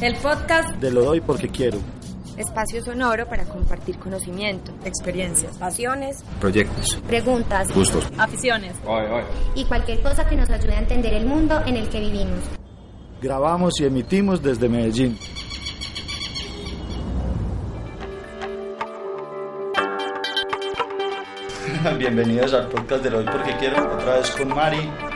El podcast de Lo Doy Porque Quiero. Espacio sonoro para compartir conocimiento, experiencias, pasiones, proyectos, preguntas, gustos, aficiones y cualquier cosa que nos ayude a entender el mundo en el que vivimos. Grabamos y emitimos desde Medellín. Bienvenidos al podcast de Lo Doy Porque Quiero, otra vez con Mari.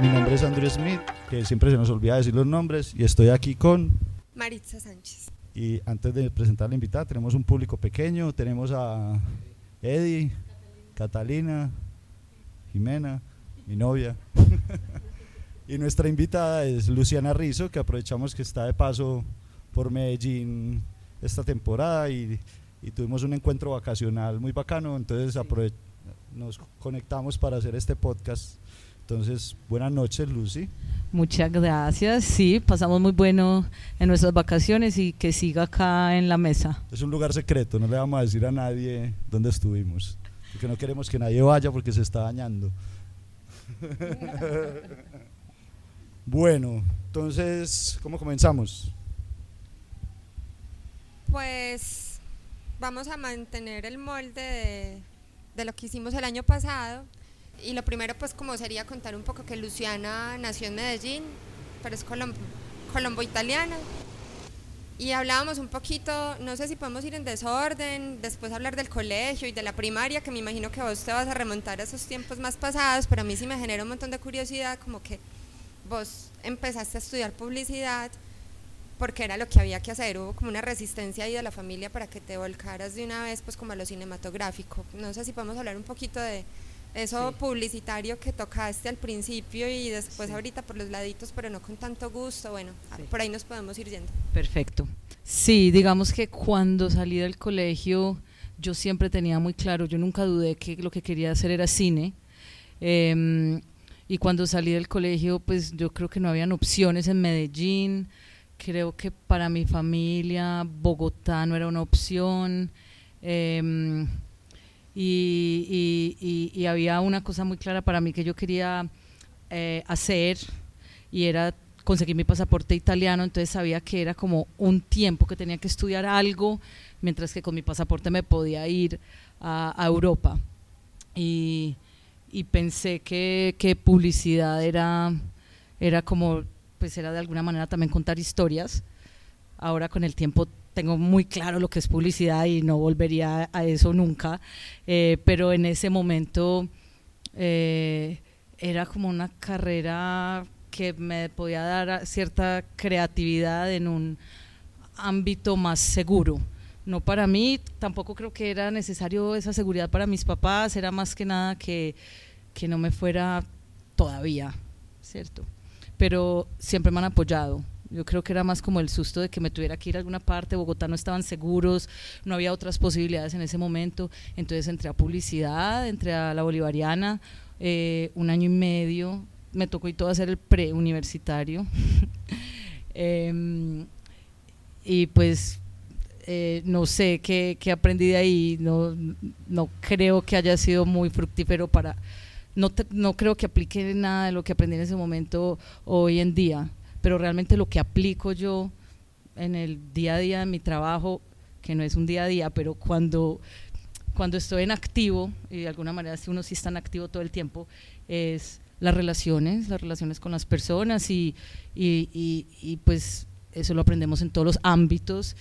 Mi nombre es Andrew Smith, que siempre se nos olvida decir los nombres, y estoy aquí con Maritza Sánchez. Y antes de presentar a la invitada, tenemos un público pequeño, tenemos a Eddie, Catalina, Jimena, mi novia. y nuestra invitada es Luciana Rizo, que aprovechamos que está de paso por Medellín esta temporada y, y tuvimos un encuentro vacacional muy bacano, entonces nos conectamos para hacer este podcast entonces, buenas noches, Lucy. Muchas gracias. Sí, pasamos muy bueno en nuestras vacaciones y que siga acá en la mesa. Es un lugar secreto, no le vamos a decir a nadie dónde estuvimos, porque no queremos que nadie vaya porque se está dañando. bueno, entonces, ¿cómo comenzamos? Pues vamos a mantener el molde de, de lo que hicimos el año pasado y lo primero pues como sería contar un poco que Luciana nació en Medellín, pero es colombo, italiana. Y hablábamos un poquito, no sé si podemos ir en desorden, después hablar del colegio y de la primaria, que me imagino que vos te vas a remontar a esos tiempos más pasados, pero a mí sí me genera un montón de curiosidad, como que vos empezaste a estudiar publicidad porque era lo que había que hacer, hubo como una resistencia ahí de la familia para que te volcaras de una vez pues como a lo cinematográfico. No sé si podemos hablar un poquito de, eso publicitario que tocaste al principio y después ahorita por los laditos, pero no con tanto gusto, bueno, por ahí nos podemos ir yendo. Perfecto. Sí, digamos que cuando salí del colegio yo siempre tenía muy claro, yo nunca dudé que lo que quería hacer era cine. Em, y cuando salí del colegio, pues yo creo que no habían opciones en Medellín. Creo que para mi familia Bogotá no era una opción. Eh, y, había una cosa muy clara para mí que yo quería eh, hacer y era conseguir mi pasaporte italiano, entonces sabía que era como un tiempo que tenía que estudiar algo, mientras que con mi pasaporte me podía ir a, Europa. Y, pensé que, que, publicidad era, era como, pues era de alguna manera también contar historias. Ahora con el tiempo tengo muy claro lo que es publicidad y no volvería a eso nunca, eh, pero en ese momento eh, era como una carrera que me podía dar cierta creatividad en un ámbito más seguro. No para mí, tampoco creo que era necesario esa seguridad para mis papás, era más que nada que, que no me fuera todavía, ¿cierto? Pero siempre me han apoyado, yo creo que era más como el susto de que me tuviera que ir a alguna parte, Bogotá no estaban seguros, no había otras posibilidades en ese momento, entonces entré a publicidad, entré a la bolivariana, eh, un año y medio, me tocó y todo hacer el preuniversitario. eh, y pues eh, no sé qué, qué, aprendí de ahí, no, no creo que haya sido muy fructífero para... No, no creo que aplique nada de lo que aprendí en ese momento hoy en día pero realmente lo que aplico yo en el día a día de mi trabajo, que no es un día a día, pero cuando, cuando estoy en activo, y de alguna manera si uno sí está en activo todo el tiempo, es las relaciones, las relaciones con las personas y, y, pues eso lo aprendemos en todos los ámbitos.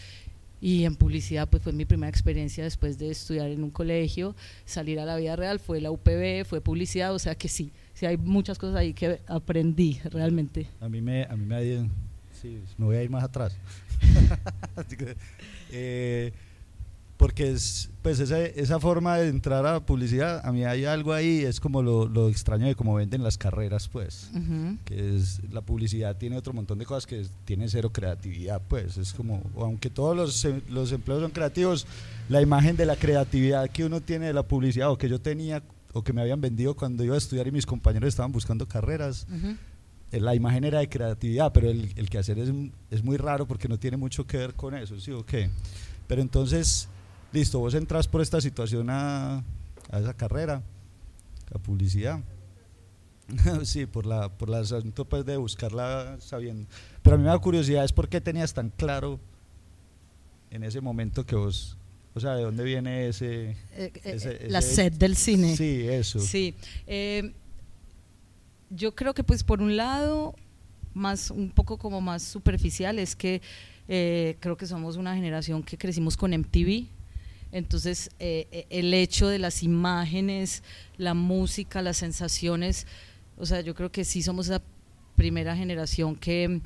Y en publicidad pues fue mi primera experiencia después de estudiar en un colegio, salir a la vida real, fue la UPB, fue publicidad, o sea que sí, sí hay muchas cosas ahí que aprendí realmente. A mí me, a mí me, sí, me voy a ir más atrás. Eh, porque es, pues esa, esa, forma de entrar a publicidad, a mí hay algo ahí, es como lo, lo extraño de cómo venden las carreras, pues, que es, la publicidad tiene otro montón de cosas que tiene cero creatividad, pues, es como, aunque todos los, los empleos son creativos, la imagen de la creatividad que uno tiene de la publicidad o que yo tenía o que me habían vendido cuando iba a estudiar y mis compañeros estaban buscando carreras. La imagen era de creatividad, pero el, el quehacer es, es, muy raro porque no tiene mucho que ver con eso, ¿sí o qué? Pero entonces, listo, vos entras por esta situación a, a esa carrera, a publicidad. sí, por la por la asunto pues, de buscarla sabiendo. Pero a mí me da curiosidad es por qué tenías tan claro en ese momento que vos, o sea, ¿de dónde viene ese, Eh, eh, ese- la ese- sed del cine. Sí, eso. Sí. eh, yo creo que pues por un lado, más un poco como más superficial, es que eh, creo que somos una generación que crecimos con MTV. Entonces, eh, eh, el hecho de las imágenes, la música, las sensaciones, o sea, yo creo que sí somos la primera generación que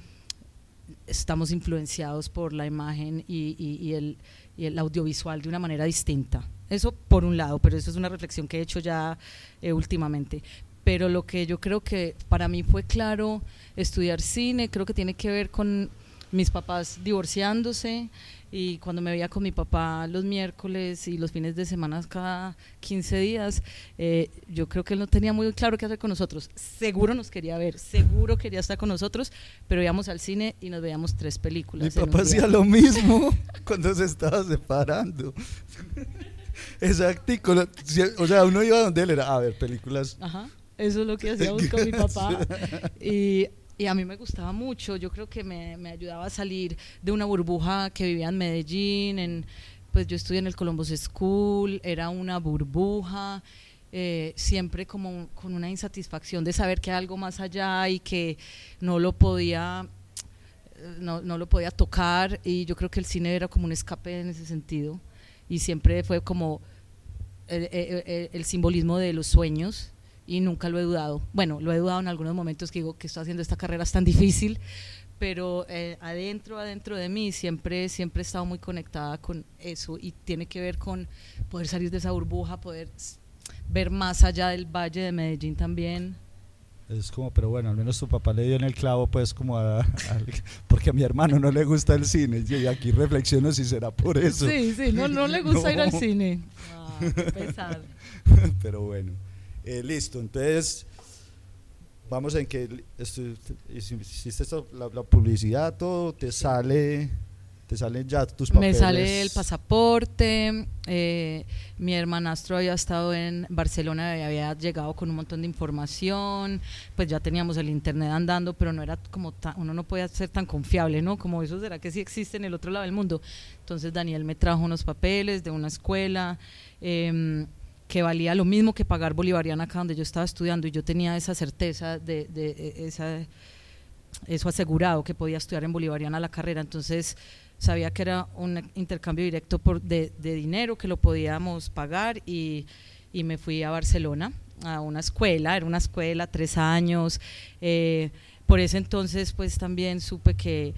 estamos influenciados por la imagen y, y- y el, y el audiovisual de una manera distinta. Eso por un lado, pero eso es una reflexión que he hecho ya eh, últimamente. Pero lo que yo creo que para mí fue claro estudiar cine, creo que tiene que ver con mis papás divorciándose y cuando me veía con mi papá los miércoles y los fines de semana cada 15 días, eh, yo creo que él no tenía muy claro qué hacer con nosotros. Seguro nos quería ver, seguro quería estar con nosotros, pero íbamos al cine y nos veíamos tres Mi películas. un papá hacía lo mismo cuando se estaba separando. Si- O sea, uno iba donde él era a ver películas. Ajá, eso es lo que hacíamos con mi papá. Y, y a mí me gustaba mucho, yo creo que me, me ayudaba a salir de una burbuja que vivía en Medellín, en, pues yo estudié en el Columbus School, era una burbuja, eh, siempre como con una insatisfacción de saber que hay algo más allá y que no lo podía no, no lo podía tocar y yo creo que el cine era como un escape en ese sentido y siempre fue como el simbolismo de los sueños y nunca lo he dudado. Bueno, lo he dudado en algunos momentos que digo que estoy haciendo esta carrera es tan difícil, pero eh, adentro, adentro de mí siempre, siempre he estado muy conectada con eso y tiene que ver con poder salir de esa burbuja, poder ver más allá del Valle de Medellín también. Es como, pero bueno, al menos tu papá le dio en el clavo, pues, como a, a- porque a mi hermano no le gusta el cine. Y aquí reflexiono si será por eso. Sí, sí, no, no le gusta ir al No. cine. Ah, qué pesar. pero bueno, Eh, listo. Entonces, vamos en que hiciste la, la publicidad, todo, te sale, te salen ya tus Me papeles. sale el pasaporte. eh, mi hermanastro había estado en Barcelona y había llegado con un montón de información. Pues ya teníamos el internet andando, pero no era como tan, uno no podía ser tan confiable, ¿no? Como eso será que sí existe en el otro lado del mundo. Entonces Daniel me trajo unos papeles de una escuela. em, que valía lo mismo que pagar bolivariana acá donde yo estaba estudiando y yo tenía esa certeza de, de- de esa eso asegurado que podía estudiar en bolivariana la carrera, entonces sabía que era un intercambio directo por, de, de dinero que lo podíamos pagar y, y me fui a Barcelona a una escuela, era una escuela, tres años, eh, por ese entonces pues también supe que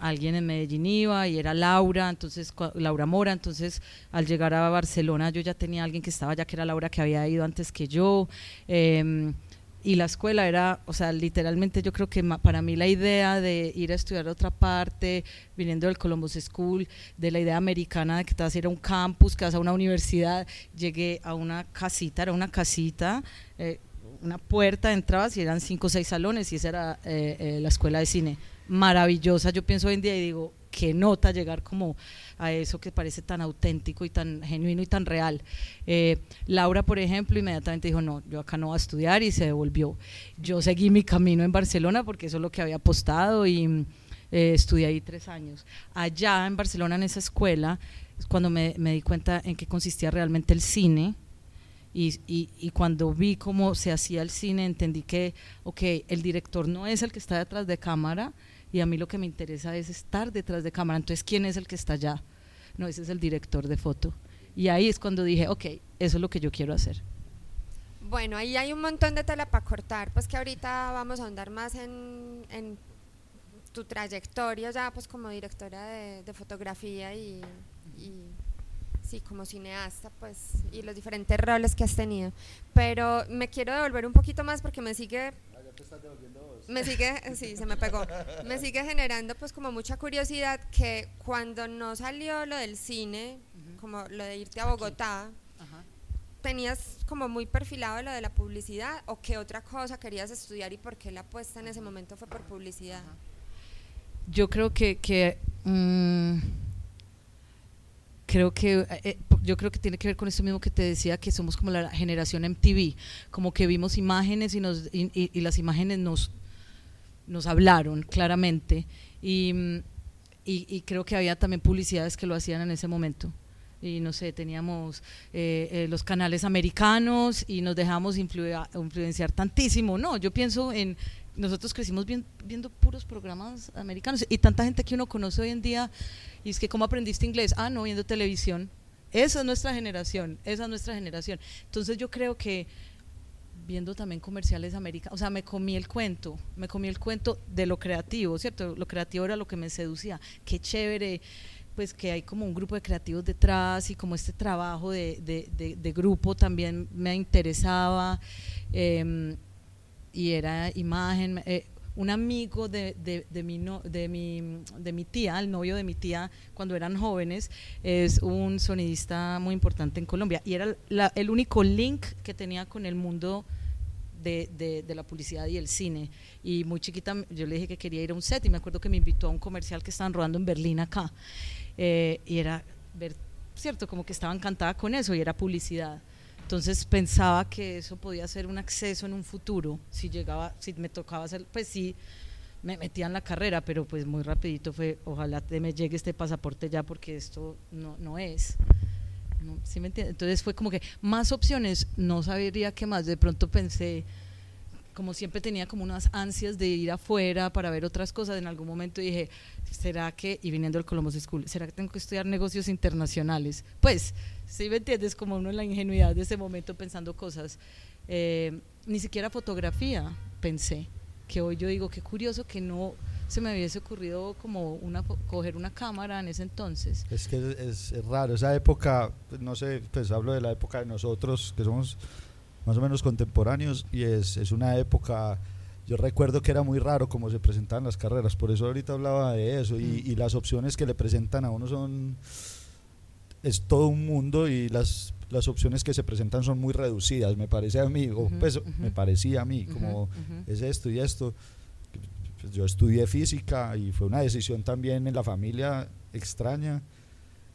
alguien en Medellín iba y era Laura, entonces Laura Mora, entonces al llegar a Barcelona yo ya tenía alguien que estaba ya que era Laura que había ido antes que yo, em, y la escuela era, o sea, literalmente yo creo que para mí la idea de ir a estudiar a otra parte, viniendo del Columbus School, de la idea americana de que te vas a ir a un campus, que vas a una universidad, llegué a una casita, era una casita, eh, una puerta, entrabas y eran cinco o seis salones y esa era eh, eh, la escuela de cine. Maravillosa, yo pienso hoy en día y digo, qué nota llegar como a eso que parece tan auténtico y tan genuino y tan real. Eh, Laura, por ejemplo, inmediatamente dijo, no, yo acá no voy a estudiar y se devolvió. Yo seguí mi camino en Barcelona porque eso es lo que había apostado y eh, estudié ahí tres años. Allá en Barcelona, en esa escuela, es cuando me, me di cuenta en qué consistía realmente el cine. Y, y- cuando vi cómo se hacía el cine, entendí que, ok, el director no es el que está detrás de cámara, y a mí lo que me interesa es estar detrás de cámara. Entonces, ¿quién es el que está allá? No, ese es el director de foto. Y ahí es cuando dije, ok, eso es lo que yo quiero hacer. Bueno, ahí hay un montón de tela para cortar, pues que ahorita vamos a andar más en, en tu trayectoria ya pues como directora de, de fotografía y, y sí, como cineasta pues y los diferentes roles que has tenido. Pero me quiero devolver un poquito más porque me sigue me sigue, sí, se me pegó. Me sigue generando pues como mucha curiosidad que cuando no salió lo del cine, como lo de irte a Bogotá, tenías como muy perfilado lo de la publicidad o qué otra cosa querías estudiar y por qué la apuesta en ese momento fue por publicidad. Yo creo que, que, mm, creo que eh, eh, yo creo que tiene que ver con esto mismo que te decía que somos como la generación MTV como que vimos imágenes y nos y, las imágenes nos nos hablaron claramente y, y, creo que había también publicidades que lo hacían en ese momento y no sé, teníamos eh, los canales americanos y nos dejamos influenciar tantísimo. No, yo pienso en, nosotros crecimos viendo puros programas americanos y tanta gente que uno conoce hoy en día y es que ¿cómo aprendiste inglés? Ah, no, viendo televisión. Esa es nuestra generación, esa es nuestra generación. Entonces yo creo que viendo también comerciales americanos, o sea, me comí el cuento, me comí el cuento de lo creativo, ¿cierto? Lo creativo era lo que me seducía. Qué chévere, pues que hay como un grupo de creativos detrás y como este trabajo de, de, grupo también me interesaba. Em, y era imagen. Eh, un amigo de, de, mi de, mi, de mi tía, el novio de mi tía, cuando eran jóvenes, es un sonidista muy importante en Colombia. Y era el único link que tenía con el mundo de, de, la publicidad y el cine. Y muy chiquita yo le dije que quería ir a un set y me acuerdo que me invitó a un comercial que estaban rodando en Berlín acá. Eh, y era ver, cierto, como que estaba encantada con eso y era publicidad. Entonces pensaba que eso podía ser un acceso en un futuro, si llegaba, si me tocaba hacer, pues sí, me metía en la carrera, pero pues muy rapidito fue, ojalá te me llegue este pasaporte ya porque esto no, no es. ¿Sí me Entonces fue como que más opciones, no sabría qué más, de pronto pensé, como siempre tenía como unas ansias de ir afuera para ver otras cosas, en algún momento dije, ¿será que, y viniendo del Columbus School, ¿será que tengo que estudiar negocios internacionales? Pues, si me entiendes, como uno en la ingenuidad de ese momento pensando cosas. Eh, ni siquiera fotografía pensé, que hoy yo digo, qué curioso que no se me hubiese ocurrido como una coger una cámara en ese entonces. Es que es, es raro, esa época, no sé, pues hablo de la época de nosotros, que somos más o menos contemporáneos y es, es una época yo recuerdo que era muy raro cómo se presentaban las carreras, por eso ahorita hablaba de eso y, mm. y, las opciones que le presentan a uno son es todo un mundo y las, las opciones que se presentan son muy reducidas, me parece a mí, o pues me parecía a mí, como es esto y esto. Pues yo estudié física y fue una decisión también en la familia extraña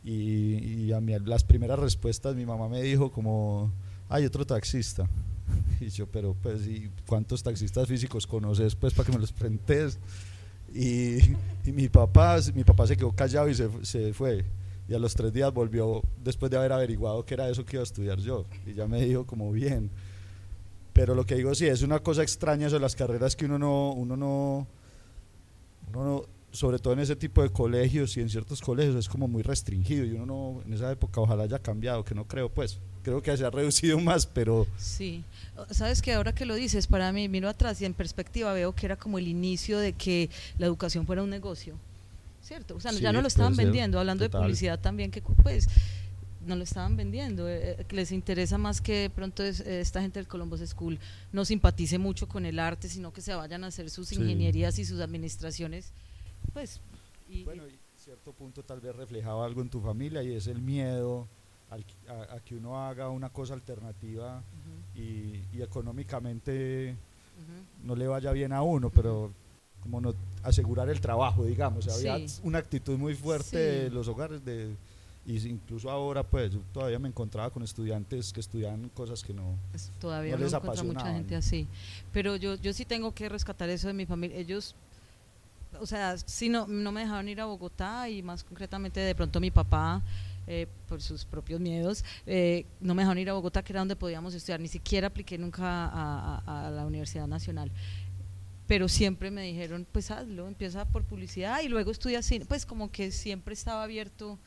y, y a mí las primeras respuestas mi mamá me dijo como hay otro taxista. Y yo, pero pues, ¿y cuántos taxistas físicos conoces pues para que me los presentes? Y, y, mi papá, mi papá se quedó callado y se, se, fue. Y a los tres días volvió después de haber averiguado que era eso que iba a estudiar yo. Y ya me dijo como bien. Pero lo que digo sí, es una cosa extraña eso las carreras que uno no, uno no, uno no sobre todo en ese tipo de colegios y en ciertos colegios es como muy restringido y uno no, en esa época ojalá haya cambiado, que no creo pues, creo que se ha reducido más, pero... Sí, sabes que ahora que lo dices, para mí miro atrás y en perspectiva veo que era como el inicio de que la educación fuera un negocio, ¿cierto? O sea, ya no lo estaban vendiendo, hablando de publicidad también, que pues no lo estaban vendiendo, eh, eh, les interesa más que pronto esta gente del Columbus School no simpatice mucho con el arte, sino que se vayan a hacer sus ingenierías y sus administraciones pues... Y, bueno, y cierto punto tal vez reflejaba algo en tu familia y es el miedo a, que uno haga una cosa alternativa y, económicamente no le vaya bien a uno, pero como no asegurar el trabajo, digamos. Había una actitud muy fuerte de los hogares de y incluso ahora pues todavía me encontraba con estudiantes que estudian cosas que no todavía no les mucha gente así. Pero yo yo sí tengo que rescatar eso de mi familia. Ellos o sea, sí no, no me dejaron ir a Bogotá y más concretamente de pronto mi papá, eh, por sus propios miedos, eh, no me dejaron ir a Bogotá, que era donde podíamos estudiar, ni siquiera apliqué nunca a, la Universidad Nacional. Pero siempre me dijeron, pues hazlo, empieza por publicidad y luego estudia cine. Pues como que siempre estaba abierto,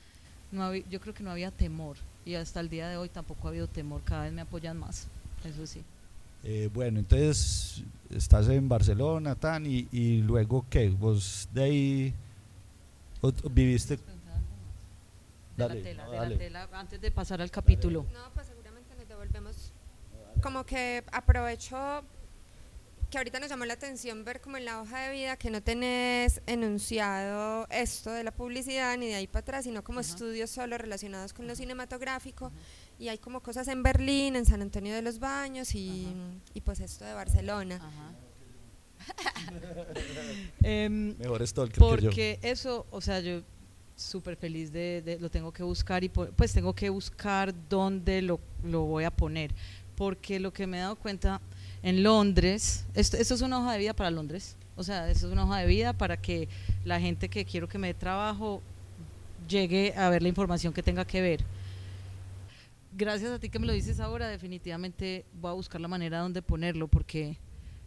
no yo creo que no había temor y hasta el día de hoy tampoco ha habido temor, cada vez me apoyan más, eso sí. Eh, bueno, entonces estás en Barcelona, tan, y, y luego qué, vos de ahí viviste... Dale, de la tela, de la tela, antes de pasar al capítulo. No, pues seguramente nos devolvemos. Como que aprovecho que ahorita nos llamó la atención ver como en la hoja de vida que no tenés enunciado esto de la publicidad ni de ahí para atrás, sino como estudios solo relacionados con lo cinematográfico y hay como cosas en Berlín, en San Antonio de los Baños y, y pues esto de Barcelona. eh, Mejor stalker porque que yo. eso, o sea, yo súper feliz de, lo tengo que buscar y pues tengo que buscar dónde lo, lo, voy a poner. Porque lo que me he dado cuenta en Londres, esto, esto es una hoja de vida para Londres, o sea, esto es una hoja de vida para que la gente que quiero que me dé trabajo llegue a ver la información que tenga que ver. Gracias a ti que me lo dices ahora, definitivamente voy a buscar la manera donde ponerlo porque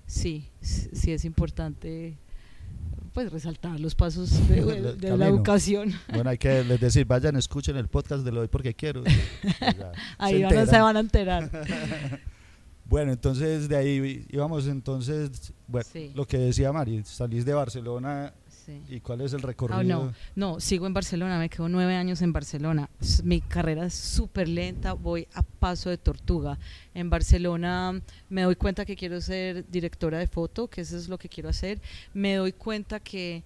sí, sí es importante pues resaltar los pasos de, la educación. Bueno, hay que les decir, vayan, escuchen el podcast de lo doy porque quiero. ahí se, se van a enterar. bueno, entonces de ahí íbamos entonces, bueno, lo que decía Mari, salís de Barcelona ¿Y cuál es el recorrido? Ah, no, no, sigo en Barcelona, me quedo nueve años en Barcelona. Mi carrera es súper lenta, voy a paso de tortuga. En Barcelona me doy cuenta que quiero ser directora de foto, que eso es lo que quiero hacer. Me doy cuenta que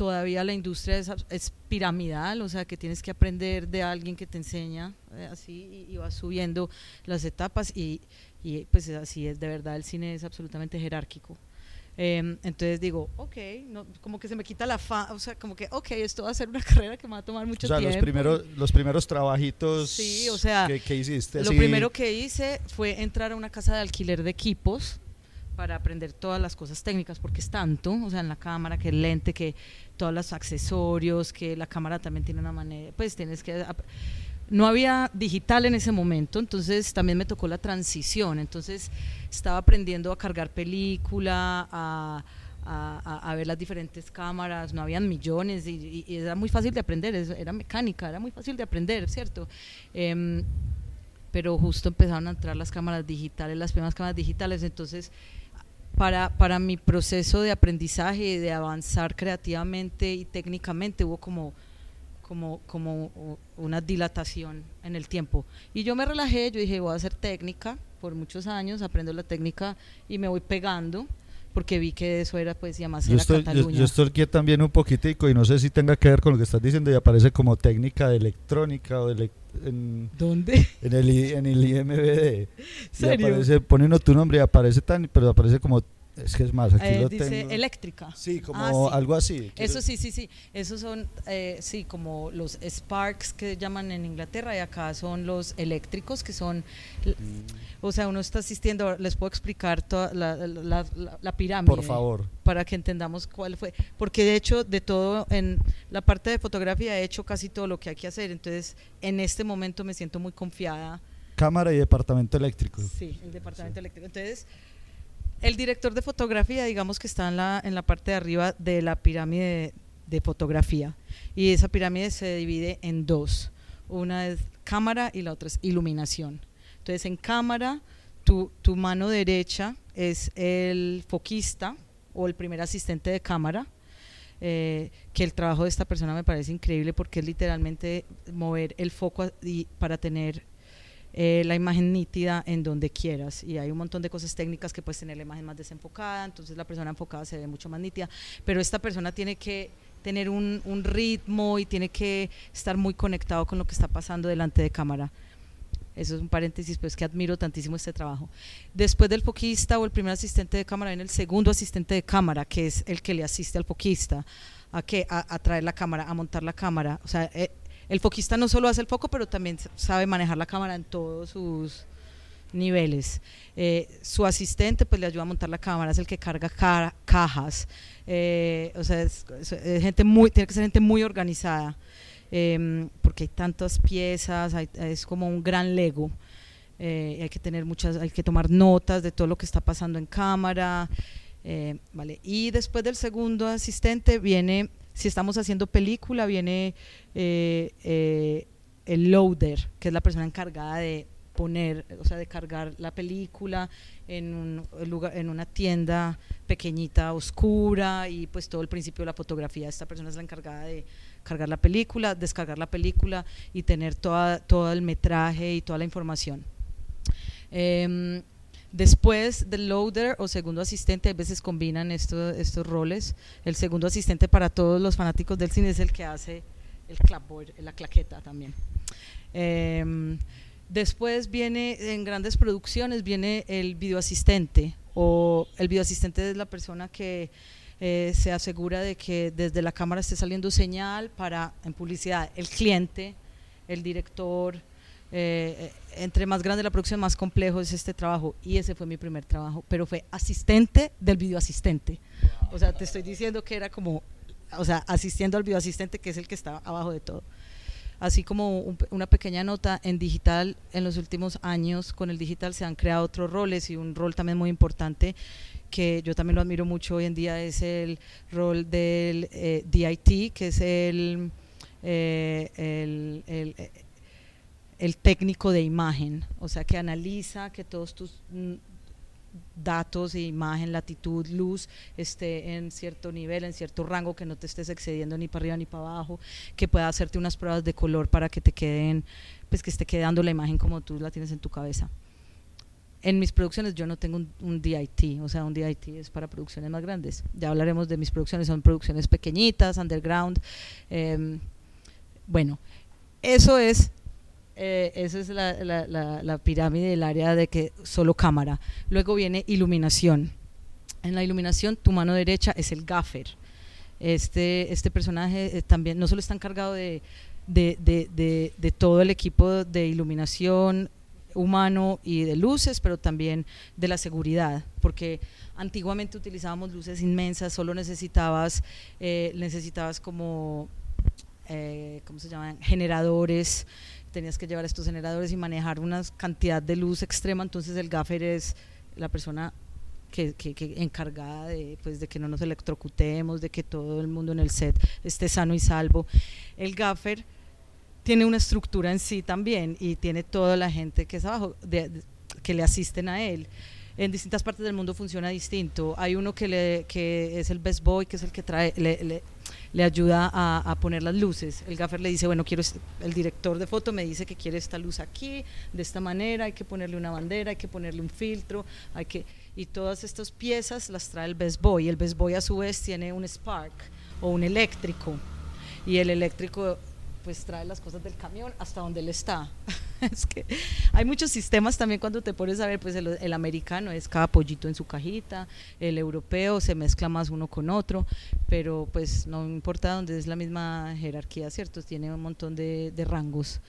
todavía la industria es, piramidal, o sea que tienes que aprender de alguien que te enseña eh, así y, y vas subiendo las etapas y, y pues así es, de verdad el cine es absolutamente jerárquico. Em, entonces digo, ok, no, como que se me quita la fa, o sea, como que, ok, esto va a ser una carrera que me va a tomar mucho o sea, tiempo. Los primeros, los primeros trabajitos sí, o sea, que, hiciste. Lo primero que hice fue entrar a una casa de alquiler de equipos para aprender todas las cosas técnicas, porque es tanto, o sea, en la cámara, que el lente, que todos los accesorios, que la cámara también tiene una manera, pues tienes que no había digital en ese momento, entonces también me tocó la transición, entonces estaba aprendiendo a cargar película, a, ver las diferentes cámaras, no habían millones y, era muy fácil de aprender, era mecánica, era muy fácil de aprender, ¿cierto? Em, pero justo empezaron a entrar las cámaras digitales, las primeras cámaras digitales, entonces para, para mi proceso de aprendizaje, de avanzar creativamente y técnicamente, hubo como como, como una dilatación en el tiempo. Y yo me relajé, yo dije, voy a hacer técnica por muchos años, aprendo la técnica y me voy pegando porque vi que eso era pues ya más yo estoy, Cataluña. Yo, estoy aquí también un poquitico y no sé si tenga que ver con lo que estás diciendo y aparece como técnica de electrónica o de en, ¿Dónde? En el, en el IMBD. ¿Serio? aparece, pone uno tu nombre y aparece tan, pero aparece como es que es más, aquí eh, lo dice eléctrica. Sí, como ah, algo así. Eso sí, sí, sí. Esos son, eh, sí, como los Sparks que llaman en Inglaterra y acá son los eléctricos que son, mm. o sea, uno está asistiendo, les puedo explicar toda la, la, la, pirámide. Por favor. Para que entendamos cuál fue. Porque de hecho, de todo, en la parte de fotografía he hecho casi todo lo que hay que hacer. Entonces, en este momento me siento muy confiada. Cámara y departamento eléctrico. Sí, el departamento eléctrico. Entonces, el director de fotografía, digamos que está en la, en la parte de arriba de la pirámide de, fotografía. Y esa pirámide se divide en dos. Una es cámara y la otra es iluminación. Entonces, en cámara, tu, tu mano derecha es el foquista o el primer asistente de cámara. Eh, que el trabajo de esta persona me parece increíble porque es literalmente mover el foco y, para tener eh, la imagen nítida en donde quieras y hay un montón de cosas técnicas que puedes tener la imagen más desenfocada, entonces la persona enfocada se ve mucho más nítida, pero esta persona tiene que tener un, un ritmo y tiene que estar muy conectado con lo que está pasando delante de cámara. Eso es un paréntesis, pues que admiro tantísimo este trabajo. Después del foquista o el primer asistente de cámara viene el segundo asistente de cámara, que es el que le asiste al foquista a que a, traer la cámara, a montar la cámara. O sea, eh, el foquista no solo hace el foco, pero también sabe manejar la cámara en todos sus niveles. Eh, su asistente pues le ayuda a montar la cámara, es el que carga cajas. Eh, o sea, es, gente muy, tiene que ser gente muy organizada, em, porque hay tantas piezas, es como un gran Lego. Eh, hay que tener muchas, hay que tomar notas de todo lo que está pasando en cámara. vale. Y después del segundo asistente viene si estamos haciendo película, viene eh, eh, el loader, que es la persona encargada de poner, o sea, de cargar la película en, un lugar, en una tienda pequeñita, oscura, y pues todo el principio de la fotografía. Esta persona es la encargada de cargar la película, descargar la película y tener toda, todo el metraje y toda la información. Em, Después del loader o segundo asistente, a veces combinan estos roles. El segundo asistente para todos los fanáticos del cine es el que hace el clapboard, la claqueta también. Em, después viene, en grandes producciones, viene el videoasistente o el videoasistente es la persona que eh, se asegura de que desde la cámara esté saliendo señal para, en publicidad, el cliente, el director, eh, entre más grande la producción, más complejo es este trabajo. Y ese fue mi primer trabajo, pero fue asistente del videoasistente. O sea, te estoy diciendo que era como, o sea, asistiendo al videoasistente, que es el que está abajo de todo. Así como una pequeña nota, en digital, en los últimos años, con el digital se han creado otros roles y un rol también muy importante que yo también lo admiro mucho hoy en día es el rol del eh, DIT, que es el, eh, el, el, el, técnico de imagen, o sea, que analiza que todos tus mm, datos de imagen, latitud, luz, esté en cierto nivel, en cierto rango, que no te estés excediendo ni para arriba ni para abajo, que pueda hacerte unas pruebas de color para que te queden, pues que esté quedando la imagen como tú la tienes en tu cabeza en mis producciones yo no tengo un, DIT, o sea, un DIT es para producciones más grandes. Ya hablaremos de mis producciones, son producciones pequeñitas, underground. Em, bueno, eso es, eh, eso es la, la, la, pirámide del área de que solo cámara. Luego viene iluminación. En la iluminación, tu mano derecha es el gaffer. Este, este personaje eh, también no solo está encargado de, de, de, de, todo el equipo de iluminación, humano y de luces, pero también de la seguridad, porque antiguamente utilizábamos luces inmensas, solo necesitabas, eh, necesitabas como, eh, ¿cómo se llaman? Generadores, tenías que llevar estos generadores y manejar una cantidad de luz extrema, entonces el gaffer es la persona que, que, que, encargada de, pues, de que no nos electrocutemos, de que todo el mundo en el set esté sano y salvo. El gaffer tiene una estructura en sí también y tiene toda la gente que es abajo, que le asisten a él. En distintas partes del mundo funciona distinto. Hay uno que, le, que es el best boy, que es el que trae, le, le, ayuda a, a, poner las luces. El gaffer le dice, bueno, quiero, el director de foto me dice que quiere esta luz aquí, de esta manera, hay que ponerle una bandera, hay que ponerle un filtro, hay que... Y todas estas piezas las trae el best boy. El best boy a su vez tiene un spark o un eléctrico. Y el eléctrico pues trae las cosas del camión hasta donde él está. es que hay muchos sistemas también cuando te pones a ver, pues el, americano es cada pollito en su cajita, el europeo se mezcla más uno con otro, pero pues no importa dónde es la misma jerarquía, ¿cierto? Tiene un montón de, rangos.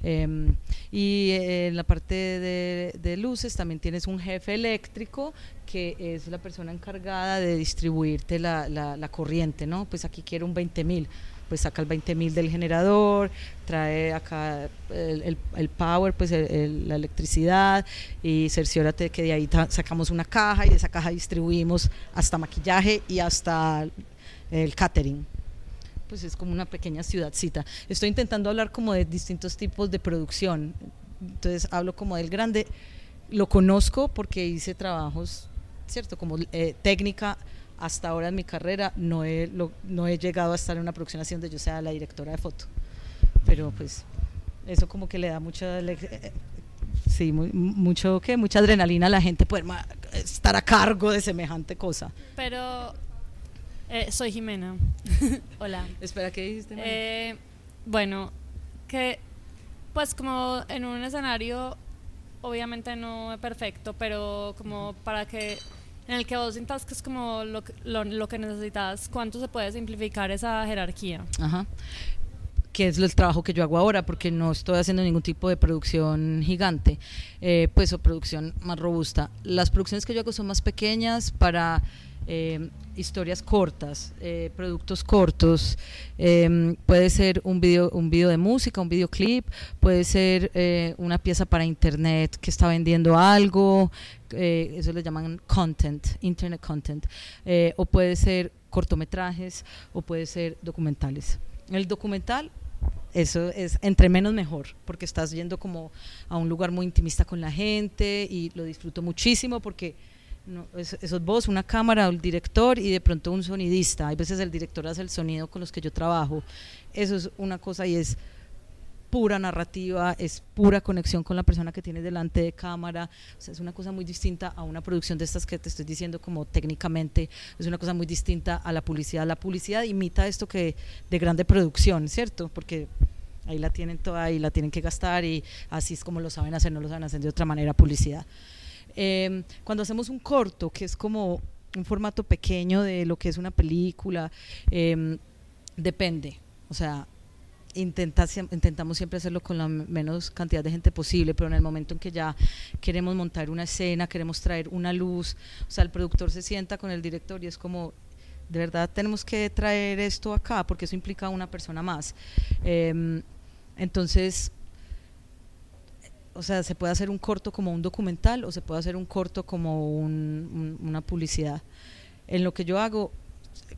Em, y en la parte de, luces también tienes un jefe eléctrico que es la persona encargada de distribuirte la, la, la corriente, ¿no? Pues aquí quiero un 20 mil pues saca el 20.000 del generador, trae acá el, el, power, pues la electricidad y cerciórate que de ahí sacamos una caja y de esa caja distribuimos hasta maquillaje y hasta el catering. Pues es como una pequeña ciudadcita. Estoy intentando hablar como de distintos tipos de producción. Entonces hablo como del grande. Lo conozco porque hice trabajos, ¿cierto? Como eh, técnica hasta ahora en mi carrera no he, no he llegado a estar en una producción así donde yo sea la directora de foto. Pero pues eso como que le da mucha... Eh, sí, mucho que mucha adrenalina a la gente poder estar a cargo de semejante cosa. Pero eh, soy Jimena. Hola. Espera, ¿qué dijiste? Eh, bueno, que pues como en un escenario obviamente no es perfecto, pero como para que en el que vos sientas que es como lo, lo, lo que necesitas, ¿cuánto se puede simplificar esa jerarquía? Ajá que es el trabajo que yo hago ahora, porque no estoy haciendo ningún tipo de producción gigante, eh, pues o producción más robusta. Las producciones que yo hago son más pequeñas para eh, historias cortas, eh, productos cortos. Em, puede ser un video, un video de música, un videoclip, puede ser eh, una pieza para internet que está vendiendo algo, eso le llaman content, internet content, o puede ser cortometrajes o puede ser documentales. El documental eso es entre menos mejor, porque estás yendo como a un lugar muy intimista con la gente y lo disfruto muchísimo porque no, eso, es vos, una cámara, el director y de pronto un sonidista. Hay veces el director hace el sonido con los que yo trabajo. Eso es una cosa y es pura narrativa, es pura conexión con la persona que tienes delante de cámara. O sea, es una cosa muy distinta a una producción de estas que te estoy diciendo como técnicamente. Es una cosa muy distinta a la publicidad. La publicidad imita esto que de grande producción, ¿cierto? Porque ahí la tienen toda y la tienen que gastar y así es como lo saben hacer, no lo saben hacer de otra manera publicidad. Em, cuando hacemos un corto, que es como un formato pequeño de lo que es una película, em, depende. O sea, intentamos siempre hacerlo con la menos cantidad de gente posible, pero en el momento en que ya queremos montar una escena, queremos traer una luz, o sea, el productor se sienta con el director y es como, de verdad tenemos que traer esto acá porque eso implica una persona más. Em, entonces, o sea, se puede hacer un corto como un documental o se puede hacer un corto como una publicidad. En lo que yo hago,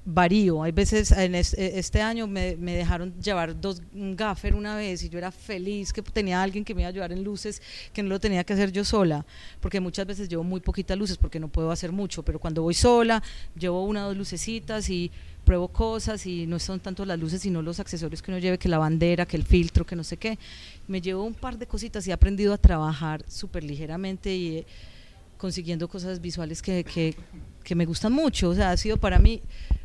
varío. Hay veces, en e, este, año me, dejaron llevar dos, gaffer una vez y yo era feliz que tenía alguien que me iba a ayudar en luces, que no lo tenía que hacer yo sola, porque muchas veces llevo muy poquitas luces porque no puedo hacer mucho, pero cuando voy sola, llevo una o dos lucecitas y pruebo cosas y no son tanto las luces, sino los accesorios que uno lleve, que la bandera, que el filtro, que no sé qué. Me llevo un par de cositas y he aprendido a trabajar súper ligeramente y consiguiendo cosas visuales que, que, que me gustan mucho. O sea, ha sido para mí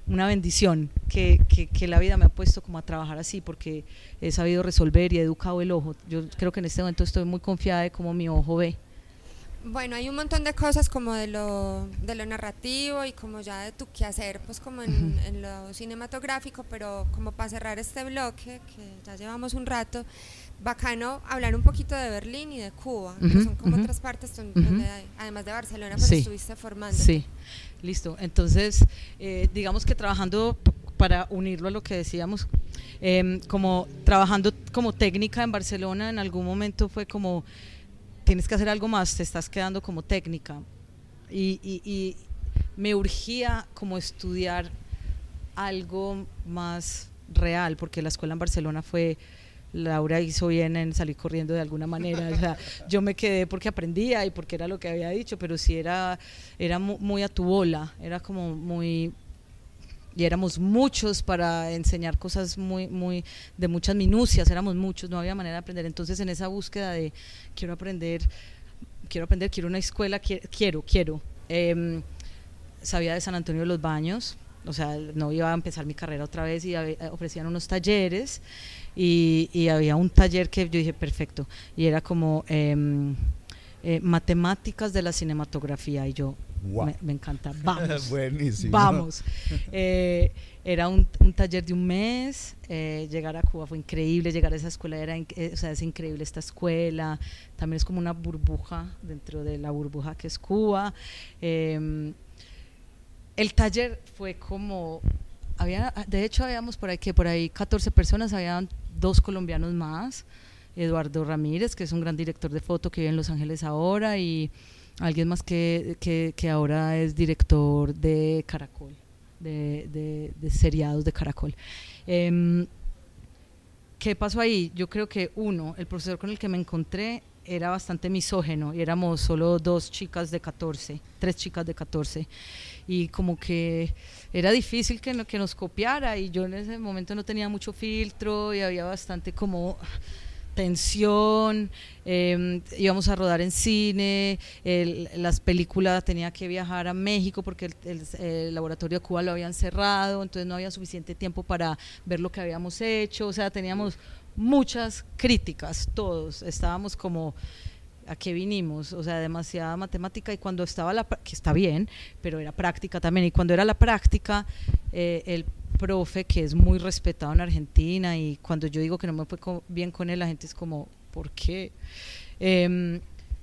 una bendición que, que, la vida me ha puesto como a trabajar así porque he sabido resolver y he educado el ojo. Yo creo que en este momento estoy muy confiada de cómo mi ojo ve. Bueno, hay un montón de cosas como de lo, de lo narrativo y como ya de tu quehacer, pues como en, en lo cinematográfico, pero como para cerrar este bloque, que ya llevamos un rato, bacano hablar un poquito de Berlín y de Cuba, que son como otras partes donde, además de Barcelona, pues estuviste formando. Sí, listo. Entonces, eh, digamos que trabajando para unirlo a lo que decíamos, em, como trabajando como técnica en Barcelona, en algún momento fue como, tienes que hacer algo más, te estás quedando como técnica. Y, y me urgía como estudiar algo más real, porque la escuela en Barcelona fue Laura hizo bien en salir corriendo de alguna manera. O sea, yo me quedé porque aprendía y porque era lo que había dicho, pero sí era, era muy a tu bola, era como muy y éramos muchos para enseñar cosas muy, muy, de muchas minucias, éramos muchos, no había manera de aprender. Entonces en esa búsqueda de quiero aprender, quiero aprender, quiero una escuela, quiero, quiero. Em, sabía de San Antonio de los Baños, o sea, no iba a empezar mi carrera otra vez y ofrecían unos talleres y, había un taller que yo dije, perfecto, y era como em, eh, matemáticas de la cinematografía. Y yo, me, encanta, vamos, vamos. Eh, era un, taller de un mes, eh, llegar a Cuba fue increíble, llegar a esa escuela era, o sea, es increíble esta escuela, también es como una burbuja dentro de la burbuja que es Cuba. Em, el taller fue como había, de hecho habíamos por ahí que por ahí 14 personas, habían dos colombianos más, Eduardo Ramírez, que es un gran director de foto que vive en Los Ángeles ahora, y alguien más que, que, ahora es director de Caracol, de, de, seriados de Caracol. Em, ¿Qué pasó ahí? Yo creo que uno, el profesor con el que me encontré era bastante misógeno y éramos solo dos chicas de 14, tres chicas de 14 y como que era difícil que, nos copiara y yo en ese momento no tenía mucho filtro y había bastante como tensión, em, íbamos a rodar en cine, las películas tenía que viajar a México porque el, laboratorio de Cuba lo habían cerrado, entonces no había suficiente tiempo para ver lo que habíamos hecho, o sea, teníamos muchas críticas, todos, estábamos como a qué vinimos, o sea, demasiada matemática y cuando estaba la, que está bien, pero era práctica también, y cuando era la práctica, eh, el profe que es muy respetado en Argentina y cuando yo digo que no me fue bien con él, la gente es como, ¿por qué? Eh,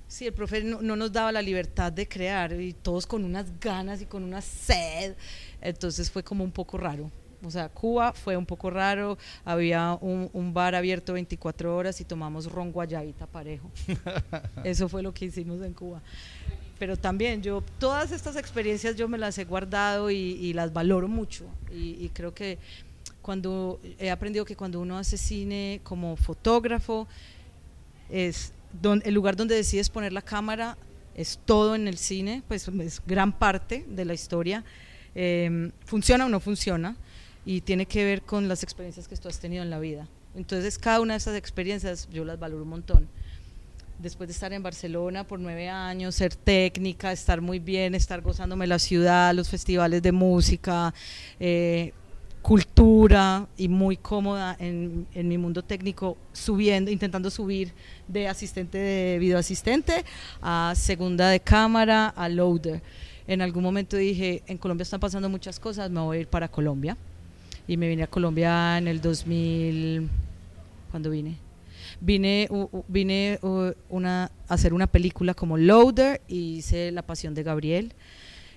sí, el profe no, nos daba la libertad de crear y todos con unas ganas y con una sed, entonces fue como un poco raro. O sea, Cuba fue un poco raro, había un, bar abierto 24 horas y tomamos ron guayabita parejo. Eso fue lo que hicimos en Cuba. Pero también yo, todas estas experiencias yo me las he guardado y, las valoro mucho. Y, creo que cuando he aprendido que cuando uno hace cine como fotógrafo, es el lugar donde decides poner la cámara es todo en el cine, pues es gran parte de la historia. Em, funciona o no funciona y tiene que ver con las experiencias que tú has tenido en la vida. Entonces, cada una de esas experiencias yo las valoro un montón. Después de estar en Barcelona por nueve años, ser técnica, estar muy bien, estar gozándome la ciudad, los festivales de música, eh, cultura y muy cómoda en, en, mi mundo técnico, subiendo, intentando subir de asistente de videoasistente a segunda de cámara a loader. en algún momento dije, en Colombia están pasando muchas cosas, me voy a ir para Colombia. Y me vine a Colombia en el 2000, ¿cuándo vine? Vine, vine una, a hacer una película como Loader y hice La Pasión de Gabriel.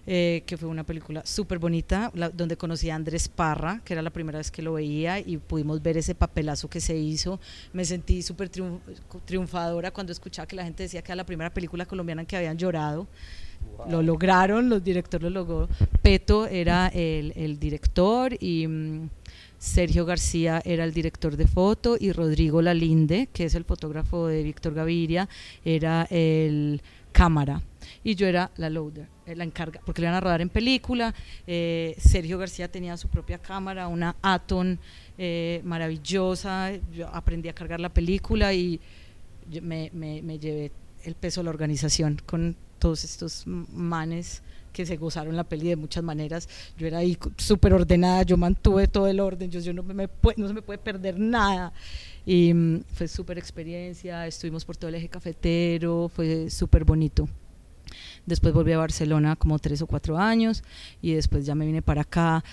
Eh, que fue una película súper bonita, donde conocí a Andrés Parra, que era la primera vez que lo veía y pudimos ver ese papelazo que se hizo. Me sentí súper triunfadora cuando escuchaba que la gente decía que era la primera película colombiana en que habían llorado. Lo lograron, los directores lo logró. Peto era el, director y mm, Sergio García era el director de foto y Rodrigo Lalinde, que es el fotógrafo de Víctor Gaviria, era el cámara y yo era la loader, eh, la encarga, porque le iban a rodar en película. Eh, Sergio García tenía su propia cámara, una Aton eh, maravillosa. Yo aprendí a cargar la película y me, me, me llevé el peso de la organización con todos estos manes que se gozaron la peli de muchas maneras. Yo era ahí súper ordenada, yo mantuve todo el orden, yo, no, me no se me puede perder nada. Y mm, fue súper experiencia, estuvimos por todo el eje cafetero, fue súper bonito. Después volví a Barcelona como tres o cuatro años y después ya me vine para acá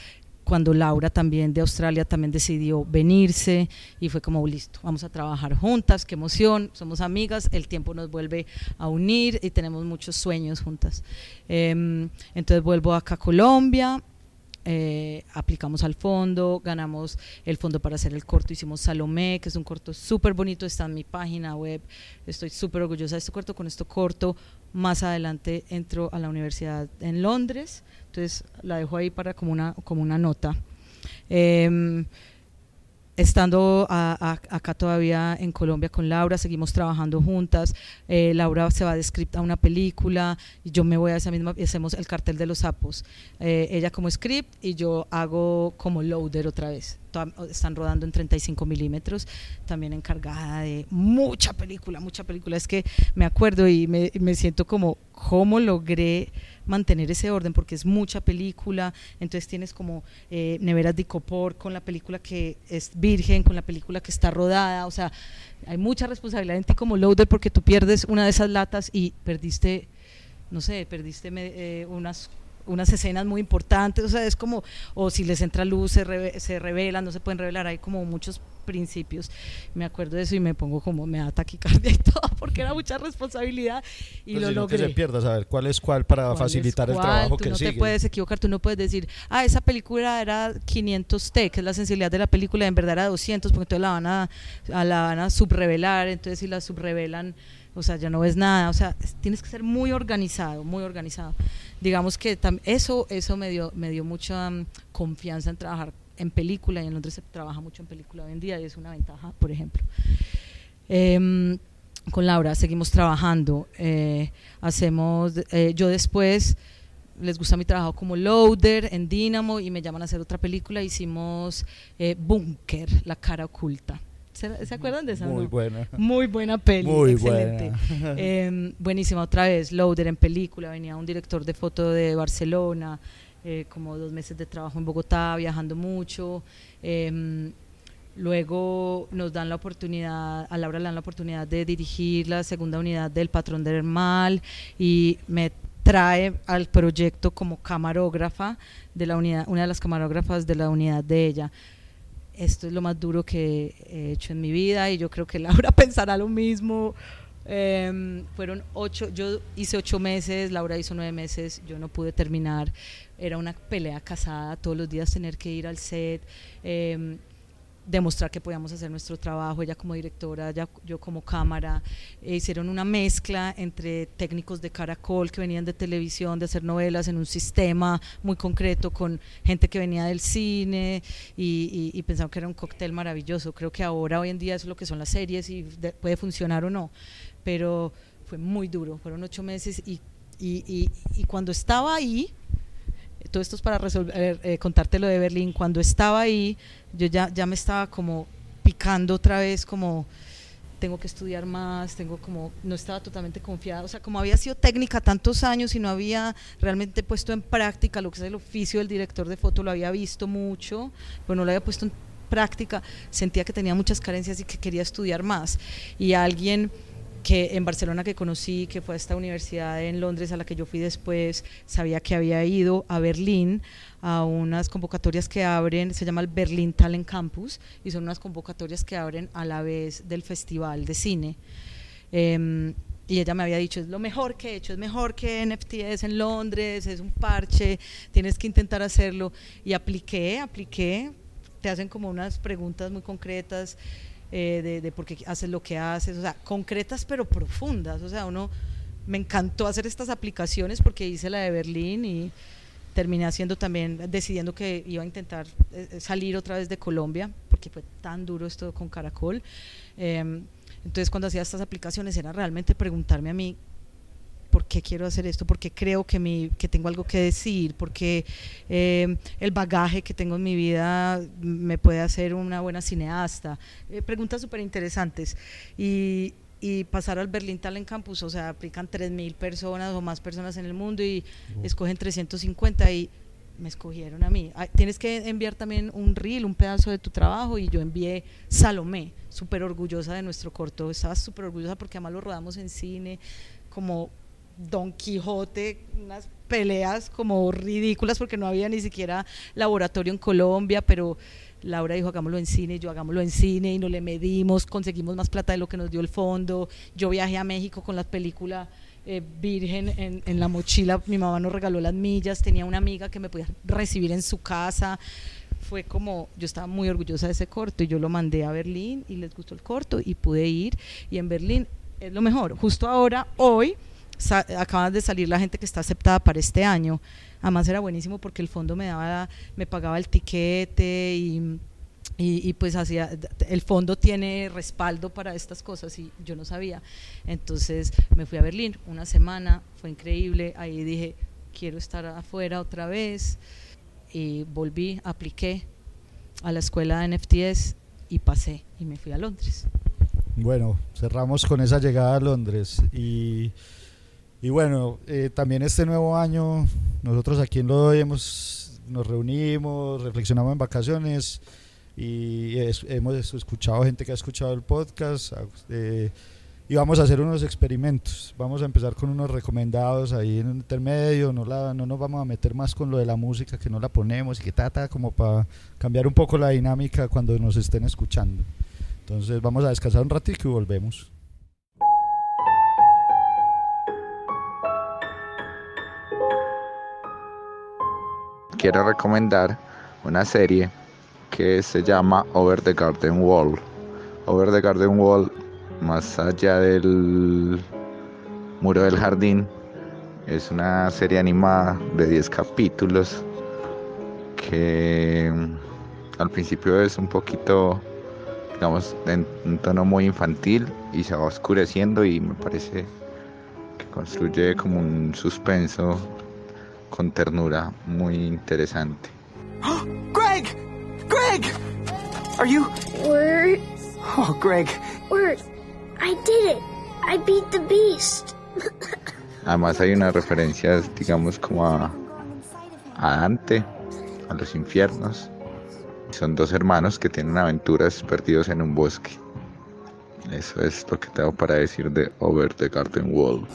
cuando Laura también de Australia también decidió venirse y fue como listo, vamos a trabajar juntas, qué emoción, somos amigas, el tiempo nos vuelve a unir y tenemos muchos sueños juntas. Em, entonces vuelvo acá a Colombia, eh, aplicamos al fondo, ganamos el fondo para hacer el corto, hicimos Salomé, que es un corto súper bonito, está en mi página web, estoy súper orgullosa de este corto, con esto corto, más adelante entro a la universidad en Londres, entonces la dejo ahí para como una, como una nota. Em, estando acá todavía en Colombia con Laura, seguimos trabajando juntas. Eh, Laura se va de script a una película y yo me voy a esa misma y hacemos el cartel de los sapos. Eh, ella como script y yo hago como loader otra vez. Están rodando en 35 milímetros, también encargada de mucha película, mucha película. Es que me acuerdo y me, siento como, ¿cómo logré? mantener ese orden porque es mucha película, entonces tienes como eh, neveras de copor con la película que es virgen, con la película que está rodada, o sea, hay mucha responsabilidad en ti como loader porque tú pierdes una de esas latas y perdiste, no sé, perdiste eh, unas unas escenas muy importantes, o sea, es como, o si les entra luz, se, se revelan, no se pueden revelar, hay como muchos principios. Me acuerdo de eso y me pongo como, me da taquicardia y todo, porque era mucha responsabilidad y pues lo logré. que se pierda, saber cuál es cuál para facilitar el trabajo tú no te puedes equivocar, tú no puedes decir, ah, esa película era 500T, que es la sensibilidad de la película, en verdad era 200, porque entonces la van a, a la van a subrevelar, entonces si la subrevelan o sea, ya no ves nada, o sea, tienes que ser muy organizado, muy organizado. Digamos que eso, eso me dio, me dio mucha mm, confianza en trabajar en película y en Londres se trabaja mucho en película hoy en día y es una ventaja, por ejemplo. Em, con Laura seguimos trabajando, eh, hacemos, eh, yo después les gusta mi trabajo como loader en Dynamo y me llaman a hacer otra película, hicimos eh, Bunker, la cara oculta. ¿Se, acuerdan de esa? Muy buena. Muy buena peli. Muy excelente. Em, buenísima otra vez, Loader en película. Venía un director de foto de Barcelona, eh, como dos meses de trabajo en Bogotá, viajando mucho. Em, luego nos dan la oportunidad, a Laura le dan la oportunidad de dirigir la segunda unidad del Patrón del Mal y me trae al proyecto como camarógrafa de la unidad, una de las camarógrafas de la unidad de ella esto es lo más duro que he hecho en mi vida y yo creo que Laura pensará lo mismo. Em, fueron ocho, yo hice ocho meses, Laura hizo nueve meses, yo no pude terminar. Era una pelea casada, todos los días tener que ir al set. Em, demostrar que podíamos hacer nuestro trabajo, ella como directora, yo como cámara, e hicieron una mezcla entre técnicos de caracol que venían de televisión, de hacer novelas en un sistema muy concreto con gente que venía del cine y, y, pensaban que era un cóctel maravilloso. Creo que ahora, hoy en día, es lo que son las series y puede funcionar o no, pero fue muy duro, fueron ocho meses y, y cuando estaba ahí, todo esto es para resolver, eh, contarte lo de Berlín, cuando estaba ahí, yo ya, ya me estaba como picando otra vez, como tengo que estudiar más, tengo como, no estaba totalmente confiada, o sea, como había sido técnica tantos años y no había realmente puesto en práctica lo que es el oficio del director de foto, lo había visto mucho, pero no lo había puesto en práctica, sentía que tenía muchas carencias y que quería estudiar más. Y alguien que en Barcelona que conocí, que fue a esta universidad en Londres a la que yo fui después, sabía que había ido a Berlín a unas convocatorias que abren, se llama el Berlin Talent Campus, y son unas convocatorias que abren a la vez del Festival de Cine. Em, y ella me había dicho, es lo mejor que he hecho, es mejor que NFTs en Londres, es un parche, tienes que intentar hacerlo. Y apliqué, apliqué, te hacen como unas preguntas muy concretas eh, de, de, por qué haces lo que haces, o sea, concretas pero profundas, o sea, uno, me encantó hacer estas aplicaciones porque hice la de Berlín y terminé haciendo también, decidiendo que iba a intentar eh, salir otra vez de Colombia, porque fue tan duro esto con Caracol. Em, entonces cuando hacía estas aplicaciones era realmente preguntarme a mí, por qué quiero hacer esto, por qué creo que, mi, que tengo algo que decir, porque eh, el bagaje que tengo en mi vida me puede hacer una buena cineasta. Eh, preguntas súper interesantes. Y, y pasar al Berlin Talent Campus, o sea, aplican 3.000 personas o más personas en el mundo y escogen 350 y me escogieron a mí. tienes que enviar también un reel, un pedazo de tu trabajo y yo envié Salomé, súper orgullosa de nuestro corto, estaba súper orgullosa porque además lo rodamos en cine, como Don Quijote, unas peleas como ridículas porque no había ni siquiera laboratorio en Colombia, pero Laura dijo hagámoslo en cine, yo hagámoslo en cine y no le medimos, conseguimos más plata de lo que nos dio el fondo. Yo viajé a México con la película eh, Virgen en, en, la mochila, mi mamá nos regaló las millas, tenía una amiga que me podía recibir en su casa. Fue como, yo estaba muy orgullosa de ese corto y yo lo mandé a Berlín y les gustó el corto y pude ir. Y en Berlín es lo mejor. Justo ahora, hoy, acaba de salir la gente que está aceptada para este año. Además era buenísimo porque el fondo me daba, me pagaba el tiquete y, y, pues hacía, el fondo tiene respaldo para estas cosas y yo no sabía. Entonces me fui a Berlín una semana, fue increíble, ahí dije, quiero estar afuera otra vez y volví, apliqué a la escuela de NFTs y pasé y me fui a Londres. Bueno, cerramos con esa llegada a Londres y y bueno, eh, también este nuevo año, nosotros aquí en Lodoy hemos, nos reunimos, reflexionamos en vacaciones y hemos escuchado gente que ha escuchado el podcast eh, y vamos a hacer unos experimentos. Vamos a empezar con unos recomendados ahí en el intermedio, no, la, no nos vamos a meter más con lo de la música, que no la ponemos y que trata como para cambiar un poco la dinámica cuando nos estén escuchando. Entonces vamos a descansar un ratito y volvemos. Quiero recomendar una serie que se llama Over the Garden Wall. Over the Garden Wall, más allá del muro del jardín, es una serie animada de 10 capítulos que al principio es un poquito, digamos, en un tono muy infantil y se va oscureciendo y me parece que construye como un suspenso con ternura muy interesante. Greg! Greg! Are you Word. Oh, Greg. Word. I did it. I beat the beast. Además hay unas referencias, digamos, como a, a Dante, a los infiernos. Son dos hermanos que tienen aventuras perdidos en un bosque. Eso es lo que tengo para decir de Over the Garden Wall.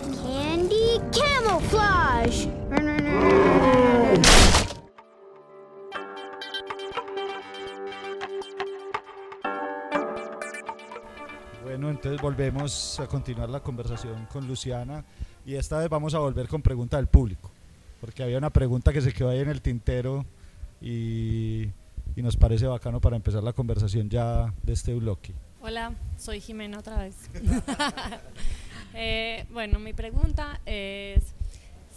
Entonces volvemos a continuar la conversación con Luciana y esta vez vamos a volver con pregunta del público, porque había una pregunta que se quedó ahí en el tintero y, y nos parece bacano para empezar la conversación ya de este bloque. Hola, soy Jimena otra vez. eh, bueno, mi pregunta es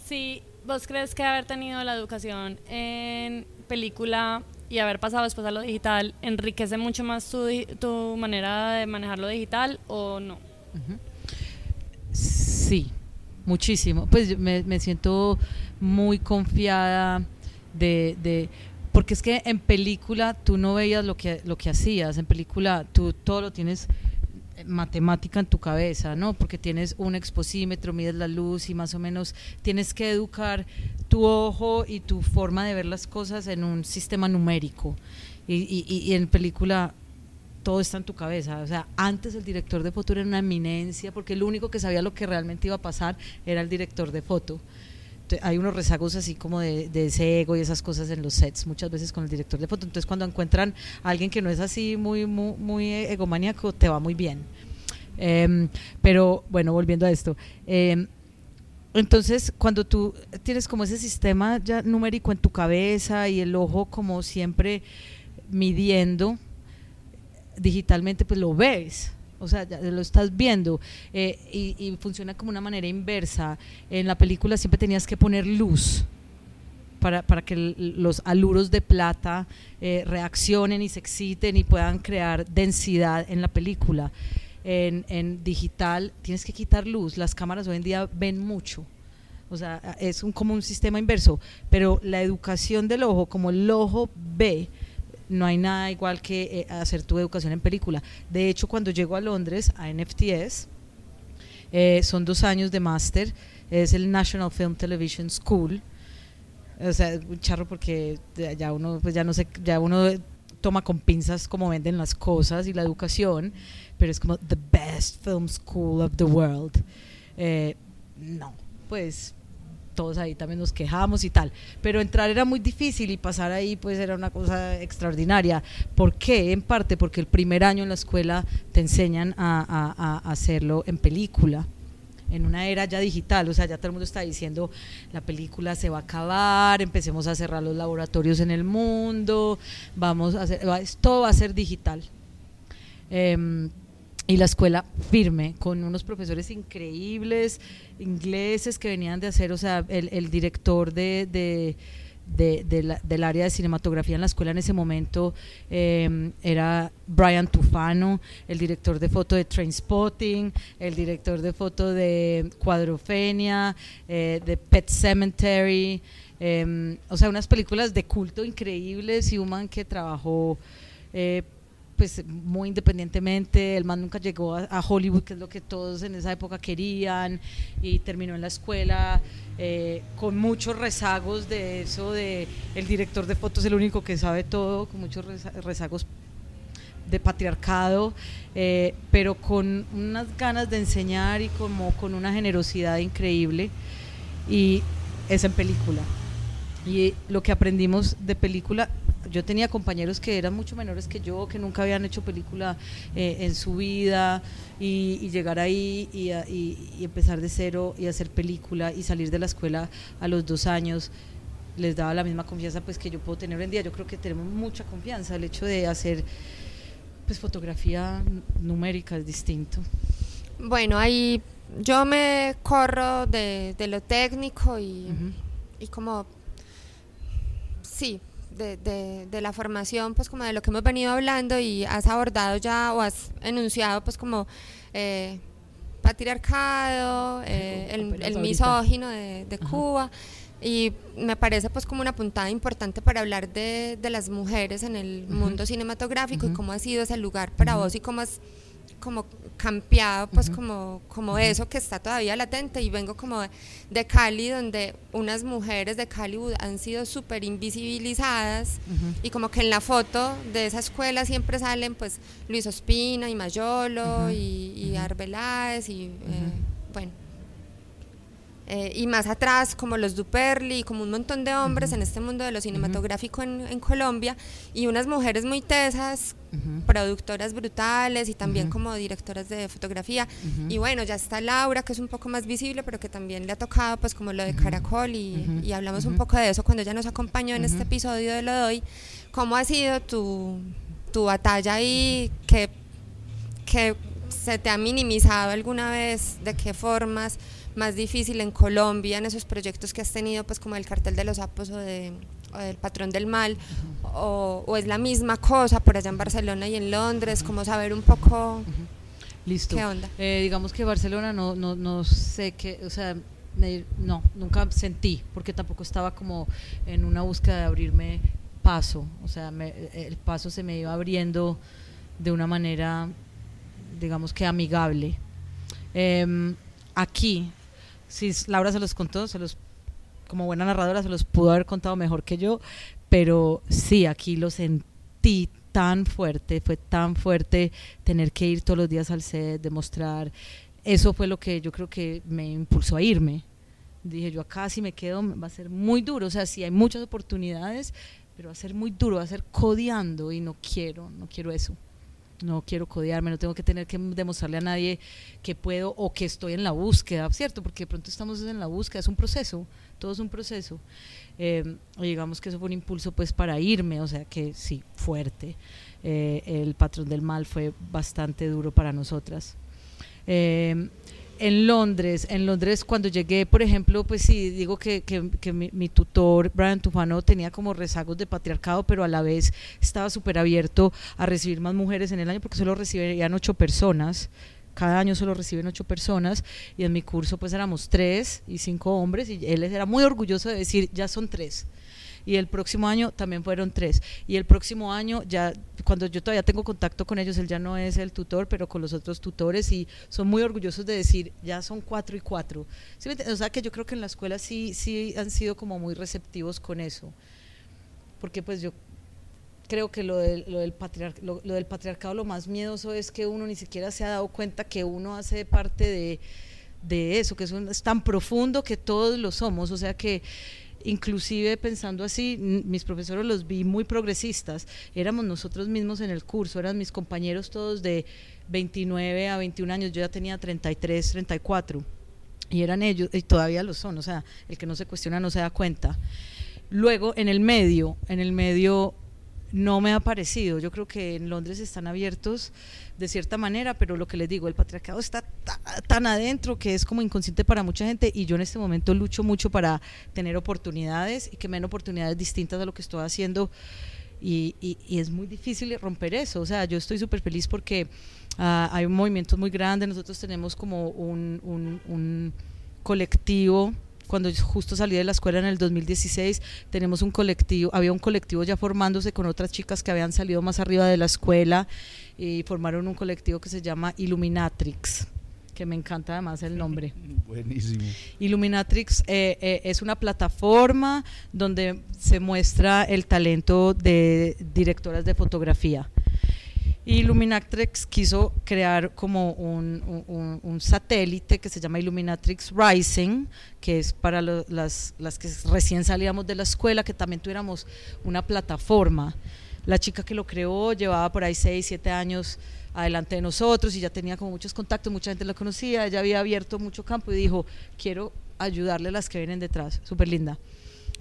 si vos crees que haber tenido la educación en película y haber pasado después a lo digital enriquece mucho más tu, tu manera de manejar lo digital o no. Sí, muchísimo. Pues me, me siento muy confiada de, de, porque es que en película tú no veías lo que, lo que hacías, en película tú todo lo tienes matemática en tu cabeza, ¿no? Porque tienes un exposímetro, mides la luz y más o menos tienes que educar tu ojo y tu forma de ver las cosas en un sistema numérico. Y, y, y en película todo está en tu cabeza. O sea, antes el director de foto era una eminencia, porque el único que sabía lo que realmente iba a pasar era el director de foto. Hay unos rezagos así como de, ese ego y esas cosas en los sets, muchas veces con el director de foto. Entonces, cuando encuentran a alguien que no es así muy, muy, muy egomaníaco, te va muy bien. Em, pero bueno, volviendo a esto. Em, entonces, cuando tú tienes como ese sistema ya numérico en tu cabeza y el ojo como siempre midiendo digitalmente, pues lo ves. O sea, lo estás viendo eh, y, funciona como una manera inversa. En la película siempre tenías que poner luz para, para que los aluros de plata eh, reaccionen y se exciten y puedan crear densidad en la película. En, en, digital tienes que quitar luz. Las cámaras hoy en día ven mucho. O sea, es un, como un sistema inverso. Pero la educación del ojo, como el ojo ve, no hay nada igual que eh, hacer tu educación en película. De hecho, cuando llego a Londres, a NFTS, eh, son dos años de máster, es el National Film Television School. O sea, un charro porque ya uno, pues ya no sé, ya uno toma con pinzas cómo venden las cosas y la educación, pero es como the best film school of the world. Eh, no, pues todos ahí también nos quejamos y tal, pero entrar era muy difícil y pasar ahí pues era una cosa extraordinaria. ¿Por qué? En parte porque el primer año en la escuela te enseñan a, hacerlo en película en una era ya digital, o sea, ya todo el mundo está diciendo la película se va a acabar, empecemos a cerrar los laboratorios en el mundo, vamos a hacer, todo va a ser digital. Em, y la escuela firme, con unos profesores increíbles, ingleses que venían de hacer, o sea, el, el director de, de, de, del área de cinematografía en la escuela en ese momento em, era Brian Tufano, el director de foto de Trainspotting, el director de foto de Cuadrofenia, eh, de Pet Cemetery, em, o sea, unas películas de culto increíbles y un man que trabajó eh, pues muy independientemente, el man nunca llegó a, Hollywood, que es lo que todos en esa época querían, y terminó en la escuela eh, con muchos rezagos de eso, de el director de fotos es el único que sabe todo, con muchos rezagos de patriarcado, eh, pero con unas ganas de enseñar y como con una generosidad increíble, y es en película. Y lo que aprendimos de película yo tenía compañeros que eran mucho menores que yo, que nunca habían hecho película eh, en su vida y, llegar ahí y, empezar de cero y hacer película y salir de la escuela a los dos años les daba la misma confianza pues que yo puedo tener hoy en día. Yo creo que tenemos mucha confianza. El hecho de hacer pues fotografía numérica es distinto. Bueno, ahí yo me corro de, lo técnico y, y como sí, de, de, la formación, pues como de lo que hemos venido hablando y has abordado ya o has enunciado pues como eh, patriarcado, eh, el, misógino de, de Cuba. Y me parece pues como una puntada importante para hablar de, de las mujeres en el mundo cinematográfico y cómo ha sido ese lugar para vos y cómo has como campeado, pues como, como eso que está todavía latente y vengo como de, Cali, donde unas mujeres de Cali han sido súper invisibilizadas y como que en la foto de esa escuela siempre salen pues Luis Ospina y Mayolo y, y Arbeláez y eh, bueno, eh, y más atrás como los Duperli, como un montón de hombres en este mundo de lo cinematográfico en, Colombia y unas mujeres muy tesas, productoras brutales y también como directoras de fotografía. Y bueno, ya está Laura, que es un poco más visible, pero que también le ha tocado pues como lo de Caracol y, hablamos un poco de eso cuando ella nos acompañó en este episodio de Lo Doy. ¿Cómo ha sido tu, tu batalla ahí? ¿Qué, que se te ha minimizado alguna vez? ¿De qué formas? Más difícil en Colombia, en esos proyectos que has tenido, pues como el cartel de los sapos o, de, del patrón del mal, o, es la misma cosa por allá en Barcelona y en Londres, como saber un poco Listo. qué onda. Eh, digamos que Barcelona no, no, no sé qué, o sea, no, nunca sentí, porque tampoco estaba como en una búsqueda de abrirme paso, o sea, el paso se me iba abriendo de una manera, digamos que amigable. Em, aquí si Laura se los contó, se los como buena narradora se los pudo haber contado mejor que yo, pero sí, aquí lo sentí tan fuerte, fue tan fuerte tener que ir todos los días al set, demostrar. Eso fue lo que yo creo que me impulsó a irme. Dije, yo acá si me quedo va a ser muy duro, o sea, sí hay muchas oportunidades, pero va a ser muy duro, va a ser codeando y no quiero, no quiero eso no quiero codearme, no tengo que tener que demostrarle a nadie que puedo o que estoy en la búsqueda, ¿cierto? Porque de pronto estamos en la búsqueda, es un proceso, todo es un proceso. Eh, digamos que eso fue un impulso pues para irme, o sea que sí, fuerte. Eh, el patrón del mal fue bastante duro para nosotras. Eh, en Londres, en Londres cuando llegué, por ejemplo, pues sí, digo que, que, mi, tutor, Brian Tufano, tenía como rezagos de patriarcado, pero a la vez estaba súper abierto a recibir más mujeres en el año porque solo recibían ocho personas. Cada año solo reciben ocho personas y en mi curso pues éramos tres y cinco hombres y él era muy orgulloso de decir, ya son tres y el próximo año también fueron tres. Y el próximo año ya, cuando yo todavía tengo contacto con ellos, él ya no es el tutor, pero con los otros tutores y son muy orgullosos de decir, ya son cuatro y cuatro. o sea que yo creo que en la escuela sí, sí han sido como muy receptivos con eso. Porque pues yo creo que lo del, lo del, lo, del patriarcado lo más miedoso es que uno ni siquiera se ha dado cuenta que uno hace parte de, de eso, que es, es tan profundo que todos lo somos, o sea que inclusive pensando así, mis profesores los vi muy progresistas, éramos nosotros mismos en el curso, eran mis compañeros todos de 29 a 21 años, yo ya tenía 33, 34, y eran ellos, y todavía lo son, o sea, el que no se cuestiona no se da cuenta. Luego, en el medio, en el medio no me ha parecido. Yo creo que en Londres están abiertos de cierta manera, pero lo que les digo, el patriarcado está tan adentro que es como inconsciente para mucha gente y yo en este momento lucho mucho para tener oportunidades y que me den oportunidades distintas a lo que estoy haciendo y, es muy difícil romper eso. O sea, yo estoy súper feliz porque uh, hay un movimiento muy grande, nosotros tenemos como un colectivo cuando justo salí de la escuela en el 2016, tenemos un colectivo, había un colectivo ya formándose con otras chicas que habían salido más arriba de la escuela y formaron un colectivo que se llama Illuminatrix que me encanta además el nombre. Buenísimo. Illuminatrix eh, eh, es una plataforma donde se muestra el talento de directoras de fotografía. Illuminatrix quiso crear como un, satélite que se llama Illuminatrix Rising, que es para las, las que recién salíamos de la escuela, que también tuviéramos una plataforma. La chica que lo creó llevaba por ahí 6, 7 años adelante de nosotros y ya tenía como muchos contactos, mucha gente lo conocía, ella había abierto mucho campo y dijo, quiero ayudarle a las que vienen detrás, súper linda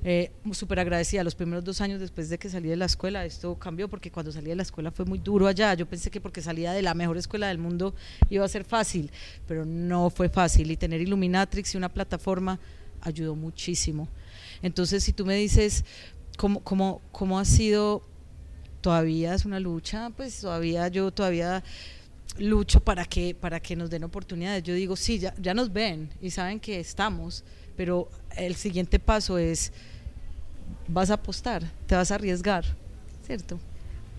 eh, súper agradecida. Los primeros dos años después de que salí de la escuela, esto cambió porque cuando salí de la escuela fue muy duro allá. Yo pensé que porque salía de la mejor escuela del mundo iba a ser fácil, pero no fue fácil. Y tener Illuminatrix y una plataforma ayudó muchísimo. Entonces, si tú me dices cómo, cómo, cómo ha sido, todavía es una lucha, pues todavía yo todavía lucho para que, para que nos den oportunidades. Yo digo, sí, ya, ya nos ven y saben que estamos, pero el siguiente paso es vas a apostar, te vas a arriesgar, ¿cierto?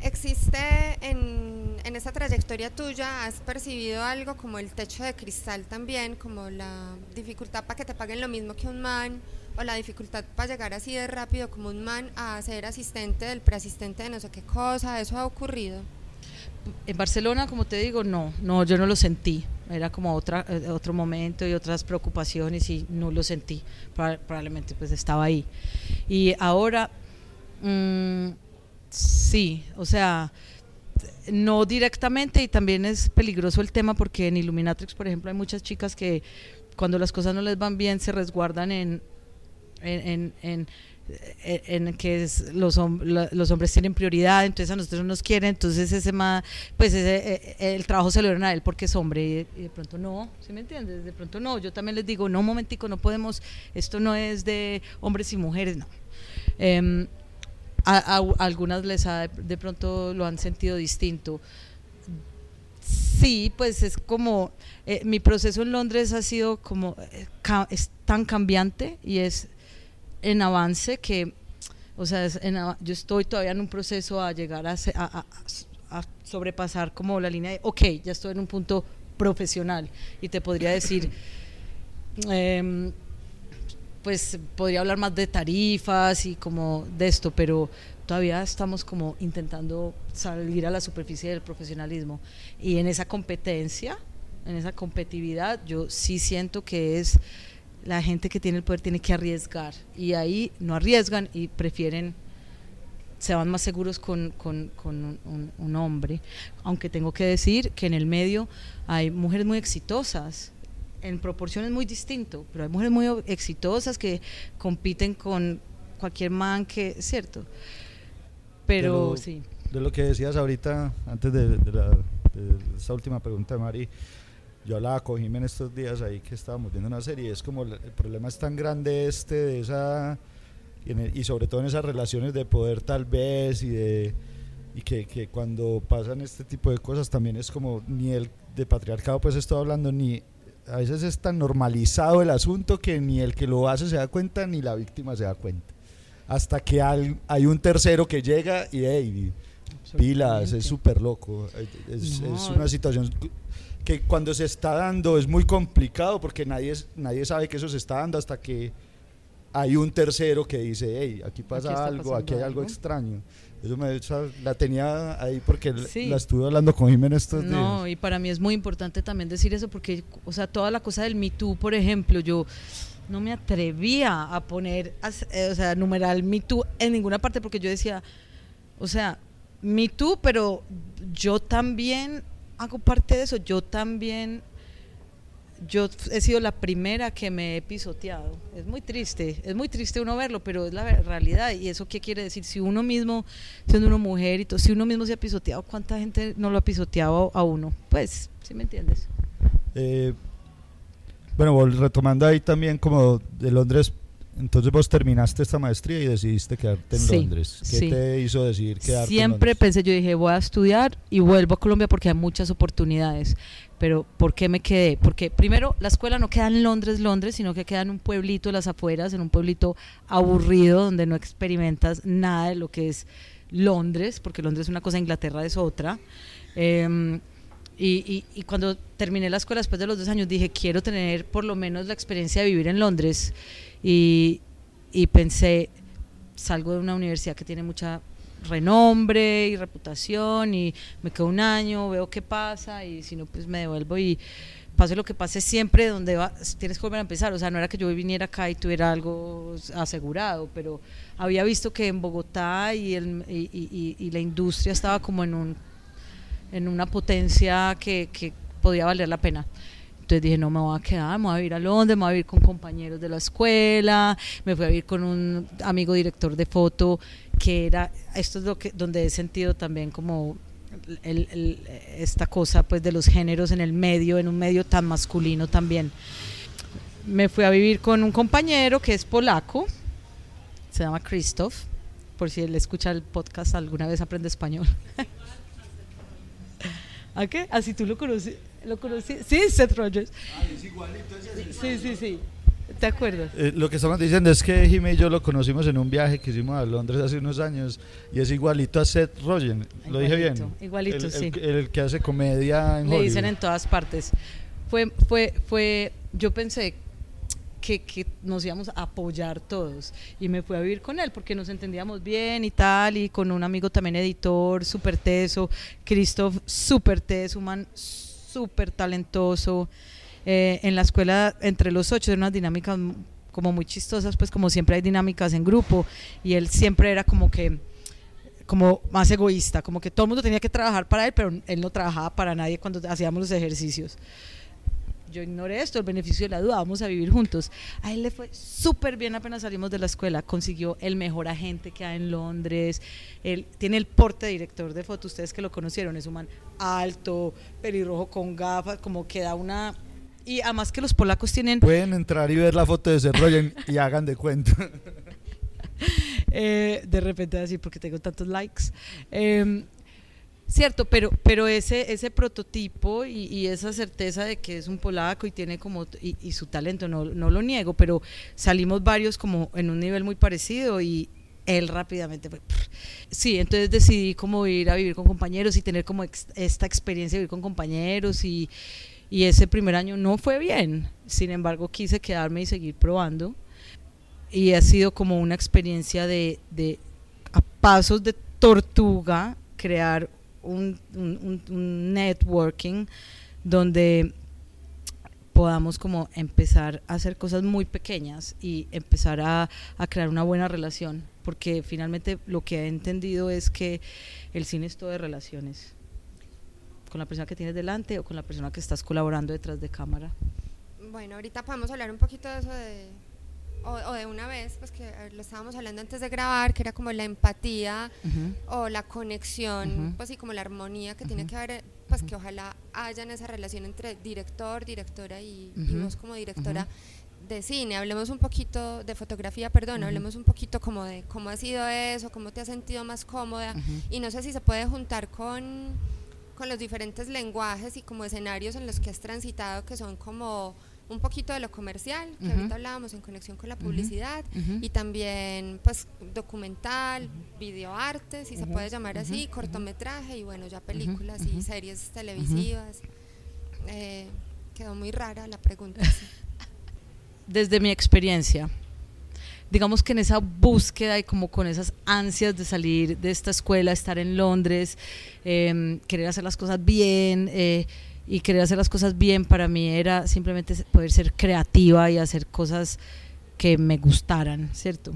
¿Existe en, en esta trayectoria tuya, has percibido algo como el techo de cristal también, como la dificultad para que te paguen lo mismo que un man, o la dificultad para llegar así de rápido como un man a ser asistente del preasistente de no sé qué cosa? ¿Eso ha ocurrido? En Barcelona, como te digo, no, no, yo no lo sentí. Era como otra, eh, otro momento y otras preocupaciones y no lo sentí. Probablemente pues estaba ahí. Y ahora, mm, sí, o sea, no directamente y también es peligroso el tema porque en Illuminatrix, por ejemplo, hay muchas chicas que cuando las cosas no les van bien se resguardan en, en, en en que los, hombres tienen prioridad, entonces a nosotros nos quieren, entonces ese más, pues eh, eh, el trabajo se lo dieron a él porque es hombre y, de pronto no, ¿sí me entiendes? De pronto no, yo también les digo, no, un momentico, no podemos, esto no es de hombres y mujeres, no. Em, a, algunas les ha, de pronto lo han sentido distinto. Sí, pues es como, eh, mi proceso en Londres ha sido como, es tan cambiante y es en avance que, o sea, yo estoy todavía en un proceso a llegar a, a, sobrepasar como la línea de, ok, ya estoy en un punto profesional y te podría decir, em, pues podría hablar más de tarifas y como de esto, pero todavía estamos como intentando salir a la superficie del profesionalismo. Y en esa competencia, en esa competitividad, yo sí siento que es la gente que tiene el poder tiene que arriesgar. Y ahí no arriesgan y prefieren, se van más seguros con, con, con un, un hombre. Aunque tengo que decir que en el medio hay mujeres muy exitosas en proporciones muy distinto, pero hay mujeres muy exitosas que compiten con cualquier man que, ¿cierto? Pero de lo, sí. De lo que decías ahorita, antes de, de, la, de esta última pregunta Mari, yo hablaba con Jiménez estos días ahí que estábamos viendo una serie, es como el, el problema es tan grande este de esa, y, el, y, sobre todo en esas relaciones de poder tal vez y de y que, que, cuando pasan este tipo de cosas también es como ni el de patriarcado pues estoy hablando ni a veces es tan normalizado el asunto que ni el que lo hace se da cuenta ni la víctima se da cuenta. Hasta que hay, hay un tercero que llega y, hey, pilas, es súper loco. Es, no. es, una situación que cuando se está dando es muy complicado porque nadie, nadie sabe que eso se está dando hasta que hay un tercero que dice, hey, aquí pasa aquí algo, aquí hay algo, algo extraño. Eso me, esa, la tenía ahí porque sí. la estuve hablando con Jiménez estos días. No, y para mí es muy importante también decir eso porque, o sea, toda la cosa del Me Too, por ejemplo, yo no me atrevía a poner, o sea, numeral Me Too en ninguna parte porque yo decía, o sea, Me Too, pero yo también hago parte de eso, yo también yo he sido la primera que me he pisoteado. Es muy triste, es muy triste uno verlo, pero es la realidad. ¿Y eso qué quiere decir? Si uno mismo, siendo una mujer y todo, si uno mismo se ha pisoteado, ¿cuánta gente no lo ha pisoteado a uno? Pues, ¿sí me entiendes? Eh, bueno, retomando ahí también como de Londres, entonces vos terminaste esta maestría y decidiste quedarte en sí, Londres. ¿Qué sí. te hizo decidir quedarte Siempre en Londres? pensé, yo dije, voy a estudiar y vuelvo a Colombia porque hay muchas oportunidades. Pero ¿por qué me quedé? Porque primero la escuela no queda en Londres, Londres, sino que queda en un pueblito de las afueras, en un pueblito aburrido donde no experimentas nada de lo que es Londres, porque Londres es una cosa, Inglaterra es otra. Eh, y, y, y, cuando terminé la escuela después de los dos años dije, quiero tener por lo menos la experiencia de vivir en Londres. Y, y pensé, salgo de una universidad que tiene mucha renombre y reputación y me quedo un año, veo qué pasa y si no, pues me devuelvo y pase lo que pase siempre donde va, tienes que volver a empezar. O sea, no era que yo viniera acá y tuviera algo asegurado, pero había visto que en Bogotá y, el, y, la industria estaba como en, un, en una potencia que, que podía valer la pena. Entonces dije, no me voy a quedar, me voy a ir a Londres, me voy a ir con compañeros de la escuela, me fui a ir con un amigo director de foto que era, esto es lo que, donde he sentido también como el, esta cosa pues de los géneros en el medio, en un medio tan masculino también. Me fui a vivir con un compañero que es polaco, se llama Christoph, por si él escucha el podcast alguna vez aprende español. ¿A qué? Así tú lo conoces. ¿Lo conocí? Sí, Seth Rogers. Ah, es igualito ese. Sí, sí, sí. ¿Te acuerdas? Eh, lo que estamos diciendo es que Jimmy y yo lo conocimos en un viaje que hicimos a Londres hace unos años y es igualito a Seth Rogen. ¿Lo dije bien? Igualito, el, sí. El, el, que hace comedia en Le Hollywood. dicen en todas partes. Fue, fue, fue, yo pensé que, que, nos íbamos a apoyar todos y me fui a vivir con él porque nos entendíamos bien y tal y con un amigo también editor súper teso, Christoph súper teso, un man súper talentoso. Eh, en la escuela, entre los ocho, eran unas dinámicas como muy chistosas, pues como siempre hay dinámicas en grupo, y él siempre era como que como más egoísta, como que todo el mundo tenía que trabajar para él, pero él no trabajaba para nadie cuando hacíamos los ejercicios. Yo ignoré esto, el beneficio de la duda, vamos a vivir juntos. A él le fue súper bien apenas salimos de la escuela, consiguió el mejor agente que hay en Londres, él tiene el porte de director de foto, ustedes que lo conocieron, es un man alto, pelirrojo con gafas, como que da una... Y además que los polacos tienen... Pueden entrar y ver la foto de Seth Rogen y hagan de cuenta. eh, de repente así, porque tengo tantos likes. Eh, Cierto, pero, pero ese, ese prototipo y, esa certeza de que es un polaco y tiene como, y, su talento, no, no lo niego, pero salimos varios como en un nivel muy parecido y él rápidamente fue, sí, entonces decidí como ir a vivir con compañeros y tener como esta experiencia de vivir con compañeros y, y ese primer año no fue bien, sin embargo quise quedarme y seguir probando y ha sido como una experiencia de, de a pasos de tortuga crear un, networking donde podamos como empezar a hacer cosas muy pequeñas y empezar a, a, crear una buena relación, porque finalmente lo que he entendido es que el cine es todo de relaciones, con la persona que tienes delante o con la persona que estás colaborando detrás de cámara. Bueno, ahorita podemos hablar un poquito de eso de, o, o, de una vez, pues que lo estábamos hablando antes de grabar, que era como la empatía uh -huh. o la conexión, uh -huh. pues y como la armonía que uh -huh. tiene que haber, pues que ojalá haya en esa relación entre director, directora y, y vos como directora de cine. Hablemos un poquito de fotografía, perdón, hablemos un poquito como de cómo ha sido eso, cómo te has sentido más cómoda y no sé si se puede juntar con, con los diferentes lenguajes y como escenarios en los que has transitado que son como un poquito de lo comercial, que uh -huh. ahorita hablábamos en conexión con la publicidad, uh -huh. y también pues documental, uh -huh. videoarte, si se puede llamar así, cortometraje y bueno, ya películas y series televisivas. Eh, quedó muy rara la pregunta. Desde mi experiencia, digamos que en esa búsqueda y como con esas ansias de salir de esta escuela, estar en Londres, eh, querer hacer las cosas bien, eh, y querer hacer las cosas bien para mí era simplemente poder ser creativa y hacer cosas que me gustaran, ¿cierto?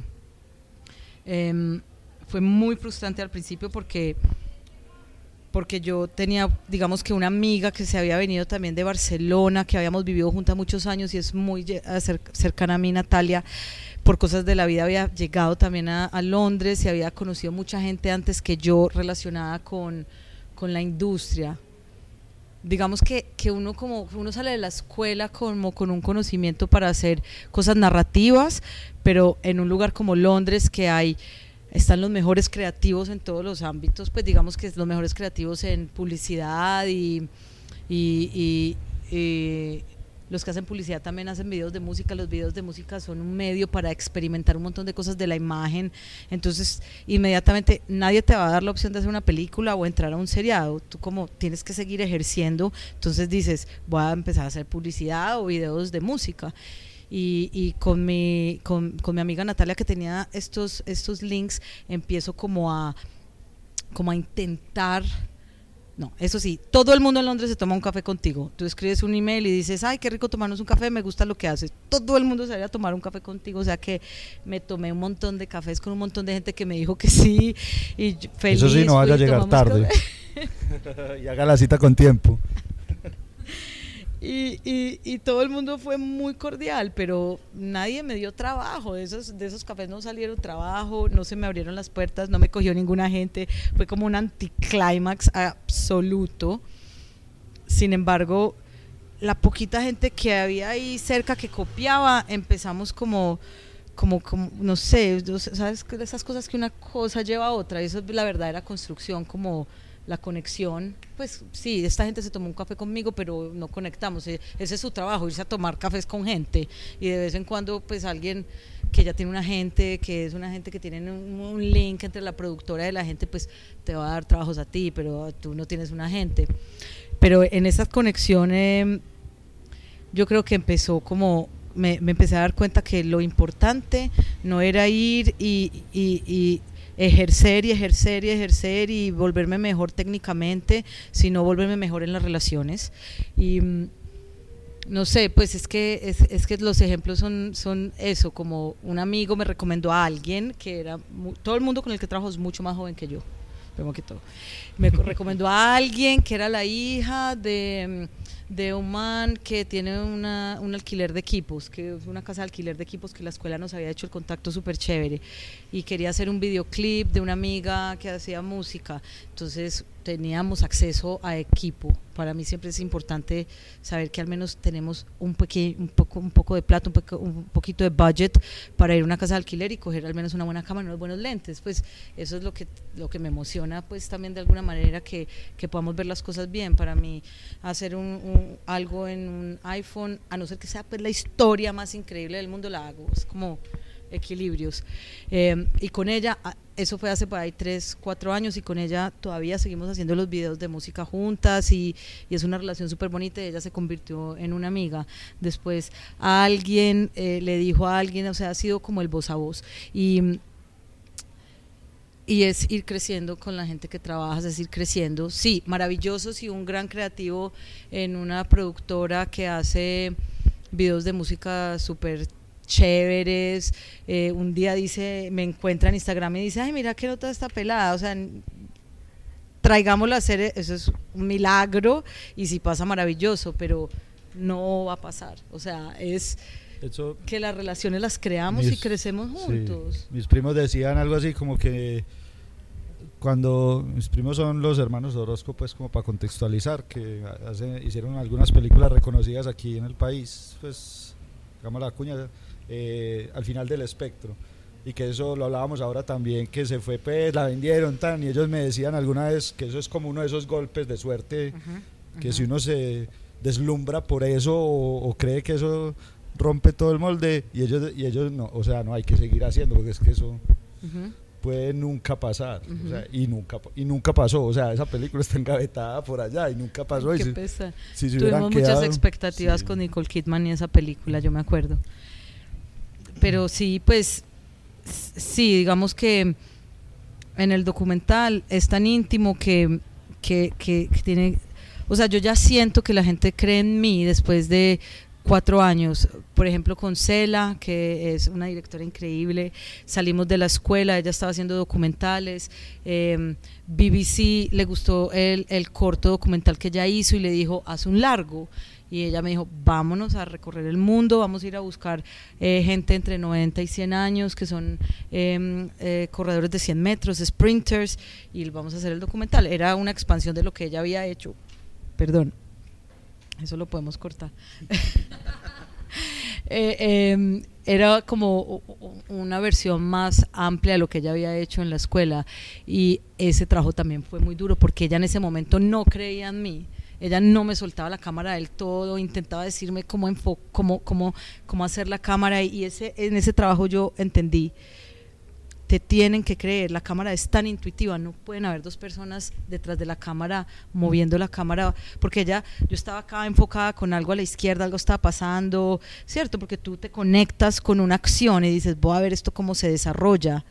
Eh, fue muy frustrante al principio porque porque yo tenía, digamos que una amiga que se había venido también de Barcelona, que habíamos vivido juntas muchos años y es muy cercana a mí, Natalia, por cosas de la vida había llegado también a, a Londres y había conocido mucha gente antes que yo relacionada con, con la industria, digamos que, que uno como uno sale de la escuela como con un conocimiento para hacer cosas narrativas, pero en un lugar como Londres que hay están los mejores creativos en todos los ámbitos, pues digamos que los mejores creativos en publicidad y, y, y, y los que hacen publicidad también hacen videos de música, los videos de música son un medio para experimentar un montón de cosas de la imagen, entonces inmediatamente nadie te va a dar la opción de hacer una película o entrar a un seriado, tú como tienes que seguir ejerciendo, entonces dices voy a empezar a hacer publicidad o videos de música. Y, con, mi, con, con mi amiga Natalia que tenía estos, estos links, empiezo como a, como a intentar no, eso sí, todo el mundo en Londres se toma un café contigo. Tú escribes un email y dices, ay, qué rico tomarnos un café, me gusta lo que haces. Todo el mundo se a tomar un café contigo. O sea que me tomé un montón de cafés con un montón de gente que me dijo que sí. Y feliz, Eso sí, no vaya a llegar tarde. y haga la cita con tiempo. Y, y, y, todo el mundo fue muy cordial, pero nadie me dio trabajo. De esos, de esos cafés no salieron trabajo, no se me abrieron las puertas, no me cogió ninguna gente. Fue como un anticlímax absoluto. Sin embargo, la poquita gente que había ahí cerca que copiaba, empezamos como, como, como no sé, ¿sabes? Esas cosas que una cosa lleva a otra. Eso es la verdadera construcción, como la conexión, pues sí, esta gente se tomó un café conmigo, pero no conectamos, ese es su trabajo, irse a tomar cafés con gente y de vez en cuando pues alguien que ya tiene una gente, que es una gente que tiene un, un link entre la productora y la gente, pues te va a dar trabajos a ti, pero tú no tienes una gente. Pero en esas conexiones yo creo que empezó como me, me, empecé a dar cuenta que lo importante no era ir y, y, y ejercer y ejercer y ejercer y volverme mejor técnicamente, sino volverme mejor en las relaciones. Y no sé, pues es que, es, es, que los ejemplos son, son eso, como un amigo me recomendó a alguien que era, todo el mundo con el que trabajo es mucho más joven que yo, primero que todo. Me recomendó a alguien que era la hija de de un man que tiene una, un alquiler de equipos, que es una casa de alquiler de equipos que la escuela nos había hecho el contacto súper chévere y quería hacer un videoclip de una amiga que hacía música, entonces teníamos acceso a equipo. Para mí siempre es importante saber que al menos tenemos un, peque, un, poco, un poco de plata, un, poco, un poquito de budget para ir a una casa de alquiler y coger al menos una buena cámara unos buenos lentes. Pues eso es lo que, lo que me emociona, pues también de alguna manera que, que podamos ver las cosas bien. Para mí hacer un, un, algo en un iPhone, a no ser que sea pues la historia más increíble del mundo, la hago. Es como equilibrios. Eh, y con ella, ah, eso fue hace por ahí tres, cuatro años y con ella todavía seguimos haciendo los videos de música juntas y, y es una relación súper bonita y ella se convirtió en una amiga. Después alguien eh, le dijo a alguien, o sea, ha sido como el voz a voz. Y y es ir creciendo con la gente que trabajas, es ir creciendo. Sí, maravilloso si un gran creativo en una productora que hace videos de música súper chéveres, eh, un día dice, me encuentra en Instagram y dice, ay, mira qué nota está pelada, o sea, traigámoslo a hacer, eso es un milagro y si pasa maravilloso, pero no va a pasar, o sea, es que las relaciones las creamos y crecemos juntos. Mis primos decían algo así como que cuando mis primos son los hermanos Orozco, pues como para contextualizar, que hicieron algunas películas reconocidas aquí en el país, pues digamos la cuña, eh, al final del espectro. Y que eso lo hablábamos ahora también, que se fue, pues la vendieron tan, y ellos me decían alguna vez que eso es como uno de esos golpes de suerte, que si uno se deslumbra por eso o cree que eso rompe todo el molde y ellos y ellos no o sea no hay que seguir haciendo porque es que eso puede nunca pasar y nunca y nunca pasó o sea esa película está engavetada por allá y nunca pasó Qué pesa. tuvimos muchas expectativas con Nicole Kidman y esa película yo me acuerdo. Pero sí pues sí digamos que en el documental es tan íntimo que, que, que tiene o sea, yo ya siento que la gente cree en mí después de cuatro años, por ejemplo con Cela, que es una directora increíble, salimos de la escuela, ella estaba haciendo documentales, em, BBC le gustó el, el, corto documental que ella hizo y le dijo, haz un largo. Y ella me dijo, vámonos a recorrer el mundo, vamos a ir a buscar eh, gente entre 90 y 100 años que son em, eh, corredores de 100 metros, sprinters, y vamos a hacer el documental. Era una expansión de lo que ella había hecho. Perdón, eso lo podemos cortar. Eh, em, era como una versión más amplia de lo que ella había hecho en la escuela y ese trabajo también fue muy duro porque ella en ese momento no creía en mí. Ella no me soltaba la cámara del todo, intentaba decirme cómo, cómo, cómo, cómo hacer la cámara y ese, en ese trabajo yo entendí te tienen que creer, la cámara es tan intuitiva, no pueden haber dos personas detrás de la cámara moviendo la cámara, porque ella, yo estaba acá enfocada con algo a la izquierda, algo estaba pasando, ¿cierto? Porque tú te conectas con una acción y dices, voy a ver esto cómo se desarrolla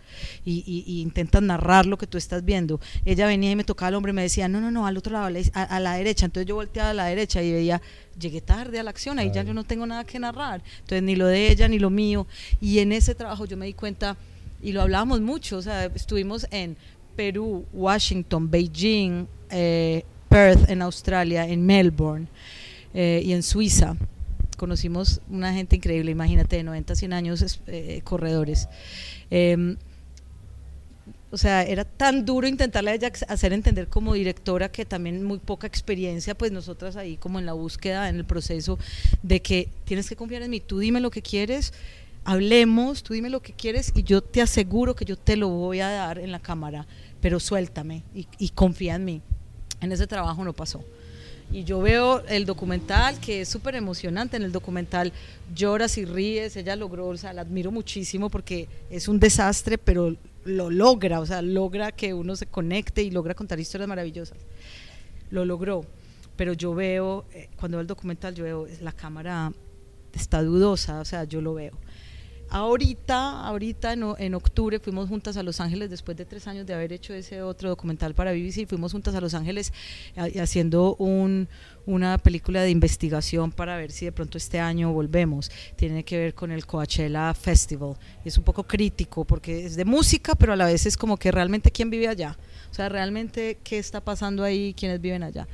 y, y, intentas narrar lo que tú estás viendo. Ella venía y me tocaba el hombre y me decía, no, no, no, al otro lado, a, la derecha, entonces yo volteaba a la derecha y veía, llegué tarde a la acción, ahí ya yo no tengo nada que narrar, entonces ni lo de ella ni lo mío, y en ese trabajo yo me di cuenta, y lo hablábamos mucho, o sea, estuvimos en Perú, Washington, Beijing, eh, Perth en Australia, en Melbourne eh, y en Suiza. Conocimos una gente increíble, imagínate, de 90, 100 años eh, corredores. Em, o sea, era tan duro intentarle a ella hacer entender como directora que también muy poca experiencia, pues nosotras ahí como en la búsqueda, en el proceso de que tienes que confiar en mí, tú dime lo que quieres hablemos, tú dime lo que quieres y yo te aseguro que yo te lo voy a dar en la cámara, pero suéltame y, confía en mí. En ese trabajo no pasó. Y yo veo el documental que es súper emocionante. En el documental lloras y ríes. Ella logró, o sea, la admiro muchísimo porque es un desastre, pero lo logra, o sea, logra que uno se conecte y logra contar historias maravillosas. Lo logró. Pero yo veo, eh, cuando veo el documental, yo veo la cámara está dudosa, o sea, yo lo veo. Ahorita, ahorita en, octubre fuimos juntas a Los Ángeles después de tres años de haber hecho ese otro documental para BBC, fuimos juntas a Los Ángeles eh, haciendo una película de investigación para ver si de pronto este año volvemos. Tiene que ver con el Coachella Festival. Es un poco crítico porque es de música, pero a la vez es como que realmente quién vive allá. O sea, realmente qué está pasando ahí, quiénes viven allá.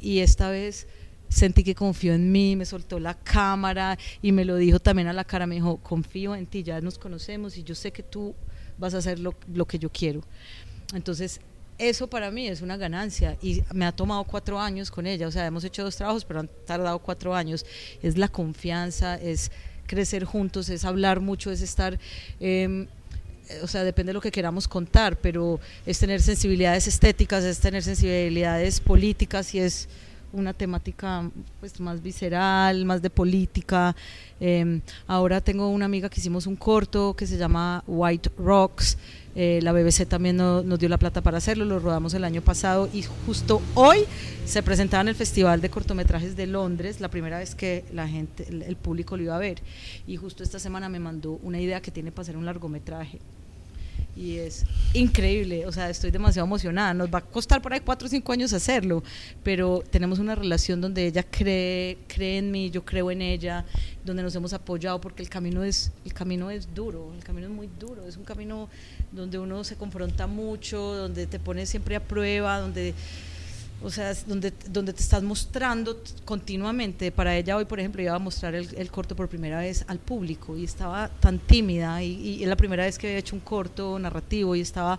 Y esta vez sentí que confió en mí, me soltó la cámara y me lo dijo también a la cara, me dijo, confío en ti, ya nos conocemos y yo sé que tú vas a hacer lo, que yo quiero. Entonces, eso para mí es una ganancia y me ha tomado cuatro años con ella, o sea, hemos hecho dos trabajos, pero han tardado cuatro años. Es la confianza, es crecer juntos, es hablar mucho, es estar... Em, o sea, depende de lo que queramos contar, pero es tener sensibilidades estéticas, es tener sensibilidades políticas y es una temática pues más visceral, más de política. Em, ahora tengo una amiga que hicimos un corto que se llama White Rocks. Eh, la BBC también nos dio la plata para hacerlo, lo rodamos el año pasado y justo hoy se presentaba en el Festival de Cortometrajes de Londres, la primera vez que la gente, el público lo iba a ver. Y justo esta semana me mandó una idea que tiene para hacer un largometraje y es increíble, o sea, estoy demasiado emocionada, nos va a costar por ahí cuatro o cinco años hacerlo, pero tenemos una relación donde ella cree, cree en mí, yo creo en ella, donde nos hemos apoyado porque el camino es, el camino es duro, el camino es muy duro, es un camino donde uno se confronta mucho, donde te pone siempre a prueba, donde o sea, donde, donde te estás mostrando continuamente. Para ella hoy, por ejemplo, iba a mostrar el, corto por primera vez al público y estaba tan tímida y, es la primera vez que había hecho un corto narrativo y estaba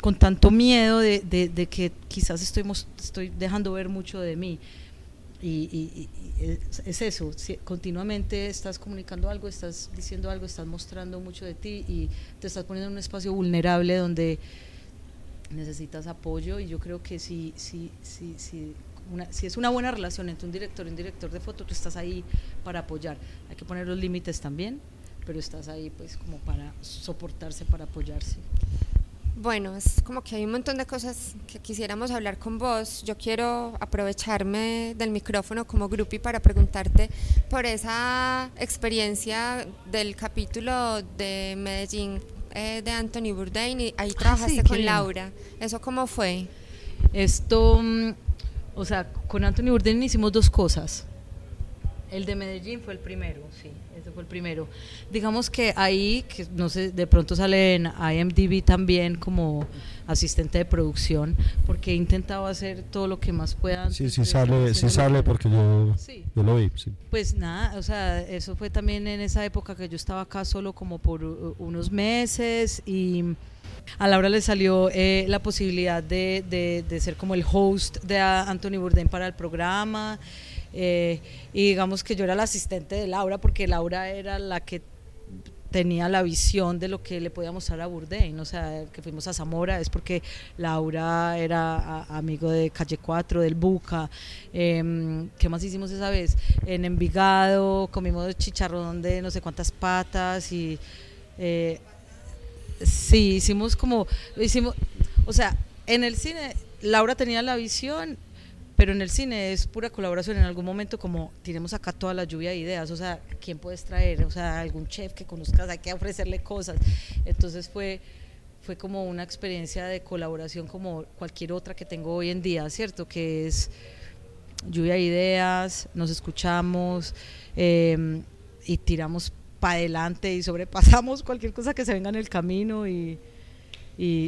con tanto miedo de, de, que quizás estoy, estoy dejando ver mucho de mí. Y, es, eso, continuamente estás comunicando algo, estás diciendo algo, estás mostrando mucho de ti y te estás poniendo en un espacio vulnerable donde necesitas apoyo y yo creo que si, si, si, si, si es una buena relación entre un director y un director de foto, tú estás ahí para apoyar. Hay que poner los límites también, pero estás ahí pues como para soportarse, para apoyarse. Bueno, es como que hay un montón de cosas que quisiéramos hablar con vos. Yo quiero aprovecharme del micrófono como grupi para preguntarte por esa experiencia del capítulo de Medellín eh, de Anthony Bourdain y ahí ah, trabajaste con Laura. ¿Eso cómo fue? Esto, mm, o sea, con Anthony Bourdain hicimos dos cosas. El de Medellín fue el primero, sí, ese fue el primero. Digamos que ahí, que no sé, de pronto sale en IMDb también como asistente de producción, porque he intentado hacer todo lo que más pueda. Sí, sí sale, sí sale porque yo, yo lo vi. Sí. Pues nada, o sea, eso fue también en esa época que yo estaba acá solo como por unos meses y a Laura le salió eh, la posibilidad de, de, de, ser como el host de Anthony Bourdain para el programa. Eh, y digamos que yo era la asistente de Laura porque Laura era la que tenía la visión de lo que le podía mostrar a Bourdain, o sea, que fuimos a Zamora es porque Laura era amigo de Calle 4, del Buca, eh, ¿qué más hicimos esa vez? En Envigado comimos chicharrón de no sé cuántas patas y eh, sí, hicimos como, hicimos, o sea, en el cine Laura tenía la visión pero en el cine es pura colaboración. En algún momento, como tenemos acá toda la lluvia de ideas, o sea, ¿quién puedes traer? O sea, algún chef que conozcas, hay que ofrecerle cosas. Entonces fue fue como una experiencia de colaboración como cualquier otra que tengo hoy en día, ¿cierto? Que es lluvia de ideas, nos escuchamos em, y tiramos para adelante y sobrepasamos cualquier cosa que se venga en el camino y,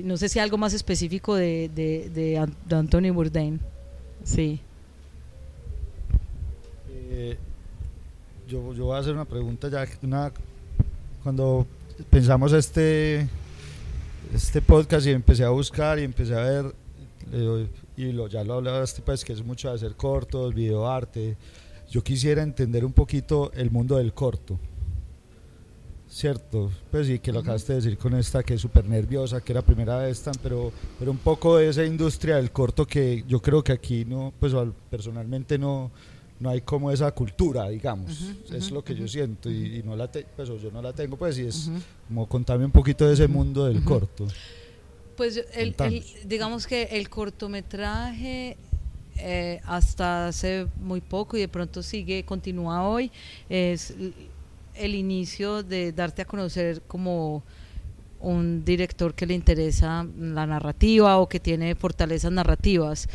no sé si algo más específico de, de, de Anthony Bourdain. Sí. Eh, yo, yo voy a hacer una pregunta ya. Una, cuando pensamos este, este podcast y empecé a buscar y empecé a ver, y lo, ya lo hablaste, pues que es mucho de hacer cortos, videoarte. Yo quisiera entender un poquito el mundo del corto. Cierto, pues sí, que lo acabaste de decir con esta que es súper nerviosa, que era primera vez tan, pero, pero un poco de esa industria del corto que yo creo que aquí no, pues personalmente no, no hay como esa cultura, digamos, es lo que yo siento y, no la pues yo no la tengo, pues y es como contarme un poquito de ese mundo del corto. Pues el, digamos que el cortometraje eh, hasta hace muy poco y de pronto sigue, continúa hoy, es el inicio de darte a conocer como un director que le interesa la narrativa o que tiene fortalezas narrativas.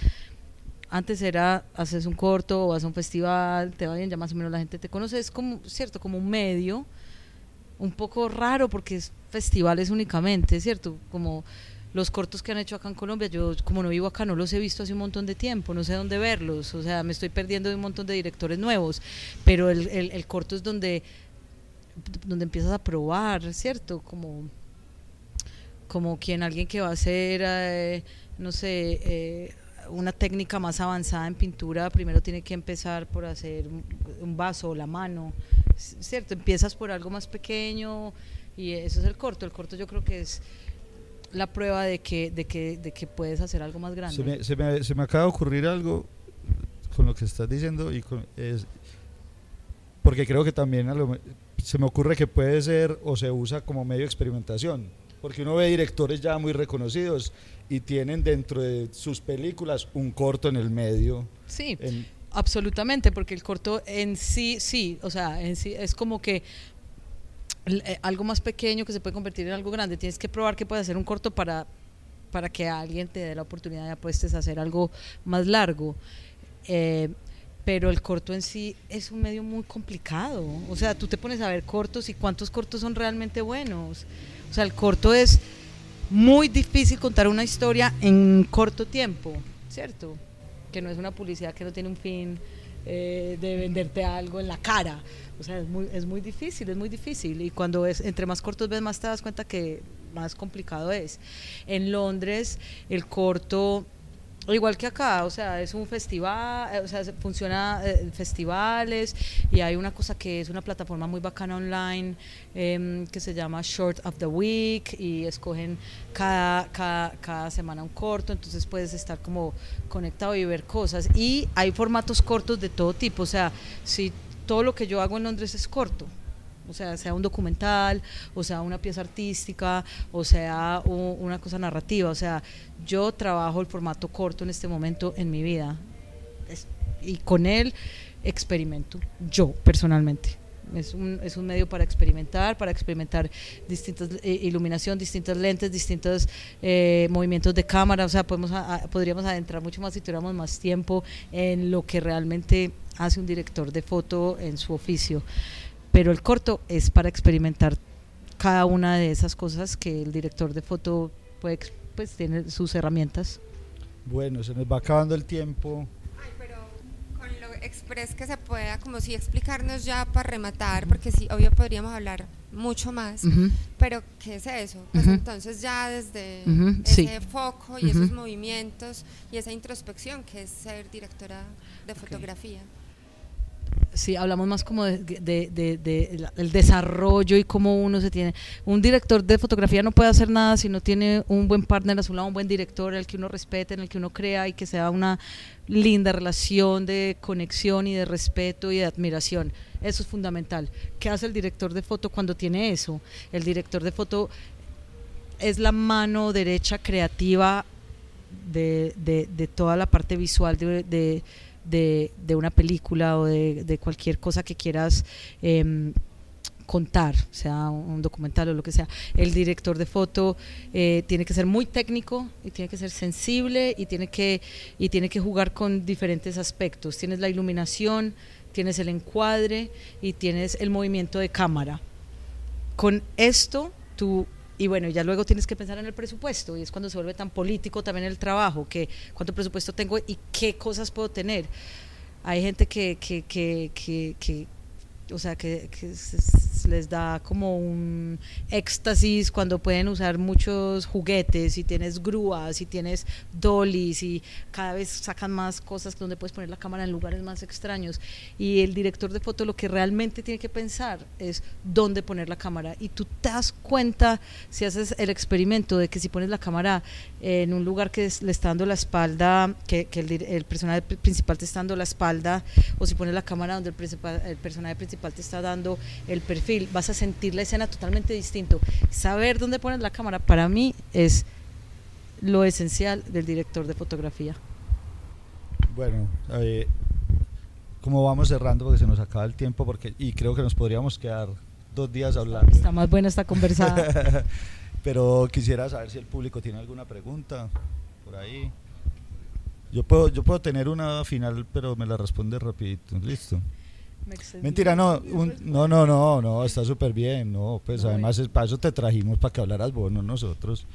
Antes era, haces un corto o vas a un festival, te va bien, ya más o menos la gente te conoce, es como, cierto, como un medio, un poco raro porque es festivales únicamente, ¿cierto? Como los cortos que han hecho acá en Colombia, yo como no vivo acá no los he visto hace un montón de tiempo, no sé dónde verlos, o sea, me estoy perdiendo de un montón de directores nuevos, pero el, el corto es donde donde empiezas a probar, ¿cierto? Como, como quien, alguien que va a hacer, eh, no sé, eh, una técnica más avanzada en pintura, primero tiene que empezar por hacer un vaso o la mano, ¿cierto? Empiezas por algo más pequeño y eso es el corto. El corto yo creo que es la prueba de que, de que, de que puedes hacer algo más grande. Se me, acaba de ocurrir algo con lo que estás diciendo y porque creo que también a lo se me ocurre que puede ser o se usa como medio de experimentación, porque uno ve directores ya muy reconocidos y tienen dentro de sus películas un corto en el medio. Sí, en- absolutamente, porque el corto en sí, sí, o sea, en sí es como que eh, algo más pequeño que se puede convertir en algo grande. Tienes que probar que puedes hacer un corto para, para que alguien te dé la oportunidad de apuestes a hacer algo más largo. Eh, pero el corto en sí es un medio muy complicado. O sea, tú te pones a ver cortos y cuántos cortos son realmente buenos. O sea, el corto es muy difícil contar una historia en corto tiempo, ¿cierto? Que no es una publicidad que no tiene un fin eh, de venderte algo en la cara. O sea, es muy, es muy difícil, es muy difícil. Y cuando es, entre más cortos ves, más te das cuenta que más complicado es. En Londres, el corto Igual que acá, o sea, es un festival, eh, o sea, se- funciona eh, festivales y hay una cosa que es una plataforma muy bacana online em, que se llama Short of the Week y escogen cada, cada, cada semana un corto, entonces puedes estar como conectado y ver cosas. Y hay formatos cortos de todo tipo, o sea, si todo lo que yo hago en Londres es corto, o sea, sea un documental, o sea una pieza artística, o sea una cosa narrativa. O sea, yo trabajo el formato corto en este momento en mi vida y con él experimento, yo personalmente. Es un, es un medio para experimentar, para experimentar distintas eh, iluminación, distintas lentes, distintos eh, movimientos de cámara. O sea, podemos a- a- podríamos adentrar mucho más si tuviéramos más tiempo en lo que realmente hace un director de foto en su oficio pero el corto es para experimentar cada una de esas cosas que el director de foto puede, pues tiene sus herramientas. Bueno, se nos va acabando el tiempo. Ay, pero con lo express que se pueda, como si explicarnos ya para rematar, porque sí, obvio podríamos hablar mucho más, pero ¿qué es eso? Pues entonces ya desde Ujú, ese sí. foco y esos movimientos y esa introspección que es ser directora de fotografía. Sí, hablamos más como de, el desarrollo y cómo uno se tiene. Un director de fotografía no puede hacer nada si no tiene un buen partner a su lado, un buen director al que uno respete, en el que uno crea y que sea una linda relación de conexión y de respeto y de admiración. Eso es fundamental. ¿Qué hace el director de foto cuando tiene eso? El director de foto es la mano derecha creativa de toda la parte visual de, de- de- una película o de, de cualquier cosa que quieras em, contar, sea un documental o lo que sea. El director de foto eh, tiene que ser muy técnico y tiene que ser sensible y tiene que, y tiene que jugar con diferentes aspectos. Tienes la iluminación, tienes el encuadre y tienes el movimiento de cámara. Con esto tú y bueno, ya luego tienes que pensar en el presupuesto y es cuando se vuelve tan político también el trabajo, que cuánto presupuesto tengo y qué cosas puedo tener. Hay gente que, que, que, que, o sea, que, les da como un éxtasis cuando pueden usar muchos juguetes y tienes grúas y tienes dollies y cada vez sacan más cosas donde puedes poner la cámara en lugares más extraños. Y el director de foto lo que realmente tiene que pensar es dónde poner la cámara. Y tú te das cuenta si haces el experimento de que si pones la cámara en un lugar que le está dando la espalda que, que el, el personaje pri- principal te está dando la espalda o si pones la cámara donde el, el personaje principal te está dando el perfil vas a sentir la escena totalmente distinto saber dónde pones la cámara para mí es lo esencial del director de fotografía Bueno, eh, como vamos cerrando porque se nos acaba el tiempo porque y creo que nos podríamos quedar dos días hablando. está más buena esta conversada Pero quisiera saber si el público tiene alguna pregunta por ahí. Yo puedo, yo puedo tener una final, pero me la responde rapidito. Listo. Me. Mentira, no, un- no, no, no, no, está súper bien, no, pues No, además es, para eso te trajimos, para que hablaras vos, no nosotros.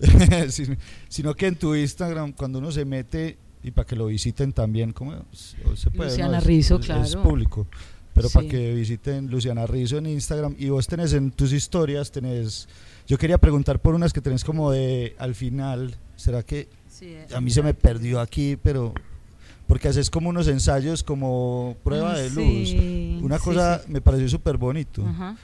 Sin- Sino que en tu Instagram, cuando uno se mete, y para que lo visiten también, ¿cómo se puede? Luciana Es- Rizzo, es- Es claro. público, pero para que visiten Luciana Rizzo en Instagram, y vos tenés en tus historias, tenés, yo quería preguntar por unas que tenés como de, al final, ¿será que Sí, eh, a mí se me perdió aquí, pero porque haces como unos ensayos como prueba de sí, luz. Una sí, cosa sí. me pareció súper bonito. Ajá.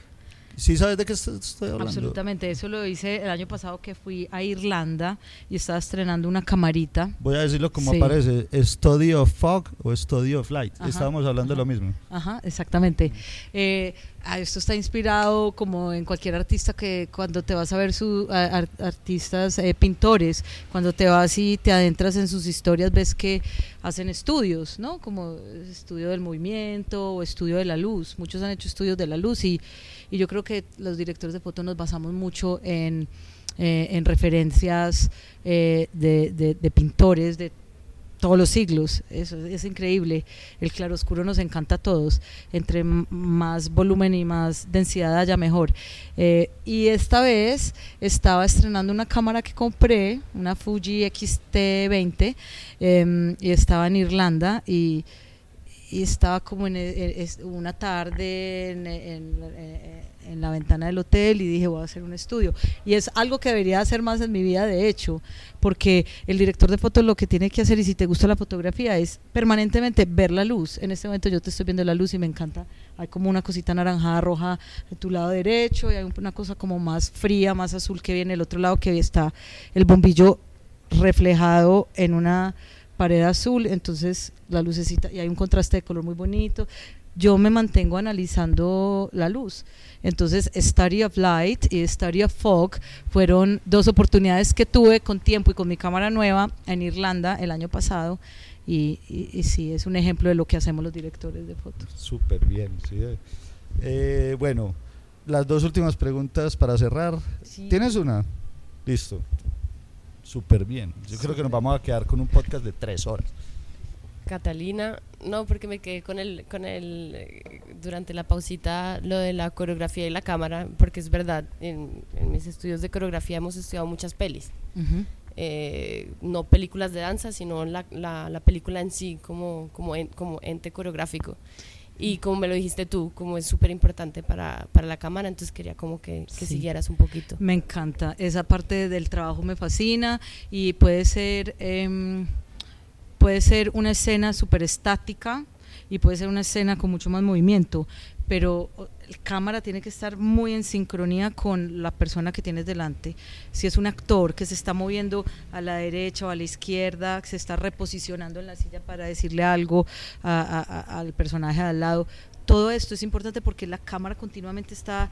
¿Sí sabes de qué est- estoy hablando? Absolutamente, eso lo hice el año pasado que fui a Irlanda y estaba estrenando una camarita. Voy a decirlo como Sí. aparece, Study of Fog o Study of Light. Ajá, Estábamos hablando de ajá. lo mismo. Ajá, exactamente. Eh, esto está inspirado como en cualquier artista que cuando te vas a ver su a- ar- artistas eh, pintores, cuando te vas y te adentras en sus historias ves que hacen estudios, ¿no? Como estudio del movimiento o estudio de la luz. Muchos han hecho estudios de la luz y, y yo creo que los directores de foto nos basamos mucho en eh, en referencias eh, de, pintores de todos los siglos. Eso es, increíble. El claroscuro nos encanta a todos. Entre más volumen y más densidad haya, mejor. Eh, y esta vez estaba estrenando una cámara que compré, una Fuji XT20, em, y estaba en Irlanda y, y estaba como en, una tarde en, la ventana del hotel y dije voy a hacer un estudio. Y es algo que debería hacer más en mi vida de hecho porque el director de fotos lo que tiene que hacer y si te gusta la fotografía es permanentemente ver la luz. En este momento yo te estoy viendo la luz y me encanta. Hay como una cosita anaranjada roja en tu lado derecho y hay una cosa como más fría más azul que viene el otro lado que está el bombillo reflejado en una pared azul, entonces la lucecita y hay un contraste de color muy bonito. Yo me mantengo analizando la luz. Entonces, Study of Light y Study of Fog fueron dos oportunidades que tuve con tiempo y con mi cámara nueva en Irlanda el año pasado. Y, y- y sí, es un ejemplo de lo que hacemos los directores de fotos. Súper bien, sí. eh. Bueno, las dos últimas preguntas para cerrar. Sí. ¿Tienes una? Listo. Súper bien. Yo creo que nos vamos a quedar con un podcast de tres horas. Catalina, no, porque me quedé con el, con el, eh, durante la pausita, lo de la coreografía y la cámara, porque es verdad, en, en mis estudios de coreografía hemos estudiado muchas pelis. Eh, no películas de danza, sino la, la, la película en sí, como, como, en- como ente coreográfico. Y como me lo dijiste tú, como es súper importante para, para la cámara, entonces quería como que, que Sí. siguieras un poquito. Me encanta, esa parte del trabajo me fascina y puede ser, em, puede ser una escena súper estática y puede ser una escena con mucho más movimiento, pero la cámara tiene que estar muy en sincronía con la persona que tienes delante. Si es un actor que se está moviendo a la derecha o a la izquierda, que se está reposicionando en la silla para decirle algo a- a- a- al personaje de al lado, todo esto es importante porque la cámara continuamente está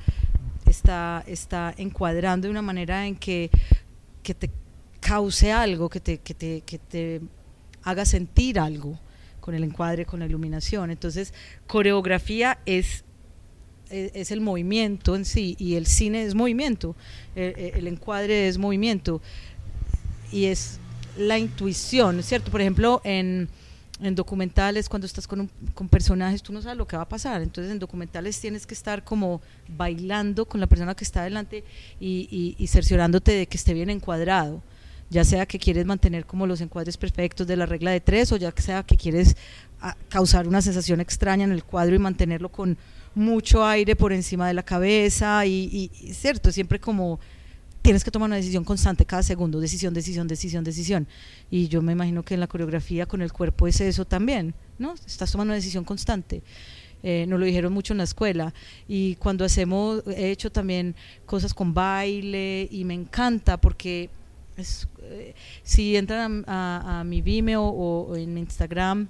está, está encuadrando de una manera en que, que te cause algo, que te, que, te, que te haga sentir algo con el encuadre, con la iluminación. Entonces, coreografía es, es, es el movimiento en sí y el cine es movimiento, el, el encuadre es movimiento y es la intuición, ¿cierto? Por ejemplo, en, en documentales, cuando estás con, un- con personajes, tú no sabes lo que va a pasar. Entonces, en documentales tienes que estar como bailando con la persona que está delante y, y, y cerciorándote de que esté bien encuadrado. Ya sea que quieres mantener como los encuadres perfectos de la regla de tres, o ya sea que quieres ah, causar una sensación extraña en el cuadro y mantenerlo con mucho aire por encima de la cabeza. Y, y- cierto, siempre como tienes que tomar una decisión constante cada segundo, decisión, decisión, decisión, decisión. Y yo me imagino que en la coreografía con el cuerpo es eso también, ¿no? Estás tomando una decisión constante. Eh, nos lo dijeron mucho en la escuela y cuando hacemos, he hecho también cosas con baile y me encanta porque eh, si entran a, a- a mi Vimeo o, o en mi Instagram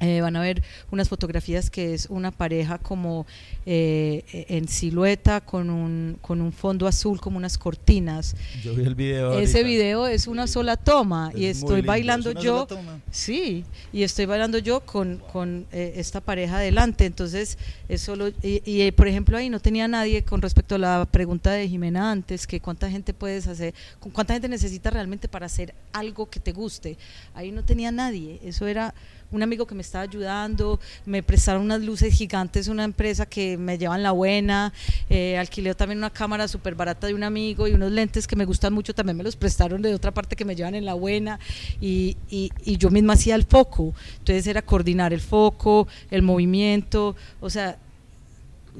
eh, van a ver unas fotografías que es una pareja como eh, en silueta con un, con un fondo azul como unas cortinas. Yo vi el video. Ese ahorita. video es una sola toma y Es estoy lindo, bailando es una yo. sola toma. Sí, y estoy bailando yo con, con eh, esta pareja adelante. Entonces, es solo. Y, y, eh, por ejemplo, ahí no tenía nadie con respecto a la pregunta de Jimena antes, que cuánta gente puedes hacer, cuánta gente necesitas realmente para hacer algo que te guste. Ahí no tenía nadie. Eso era un amigo que me estaba ayudando, me prestaron unas luces gigantes, una empresa que me llevan la buena, eh, alquilé también una cámara súper barata de un amigo y unos lentes que me gustan mucho, también me los prestaron de otra parte que me llevan en la buena y, y, y yo misma hacía el foco, entonces era coordinar el foco, el movimiento, o sea,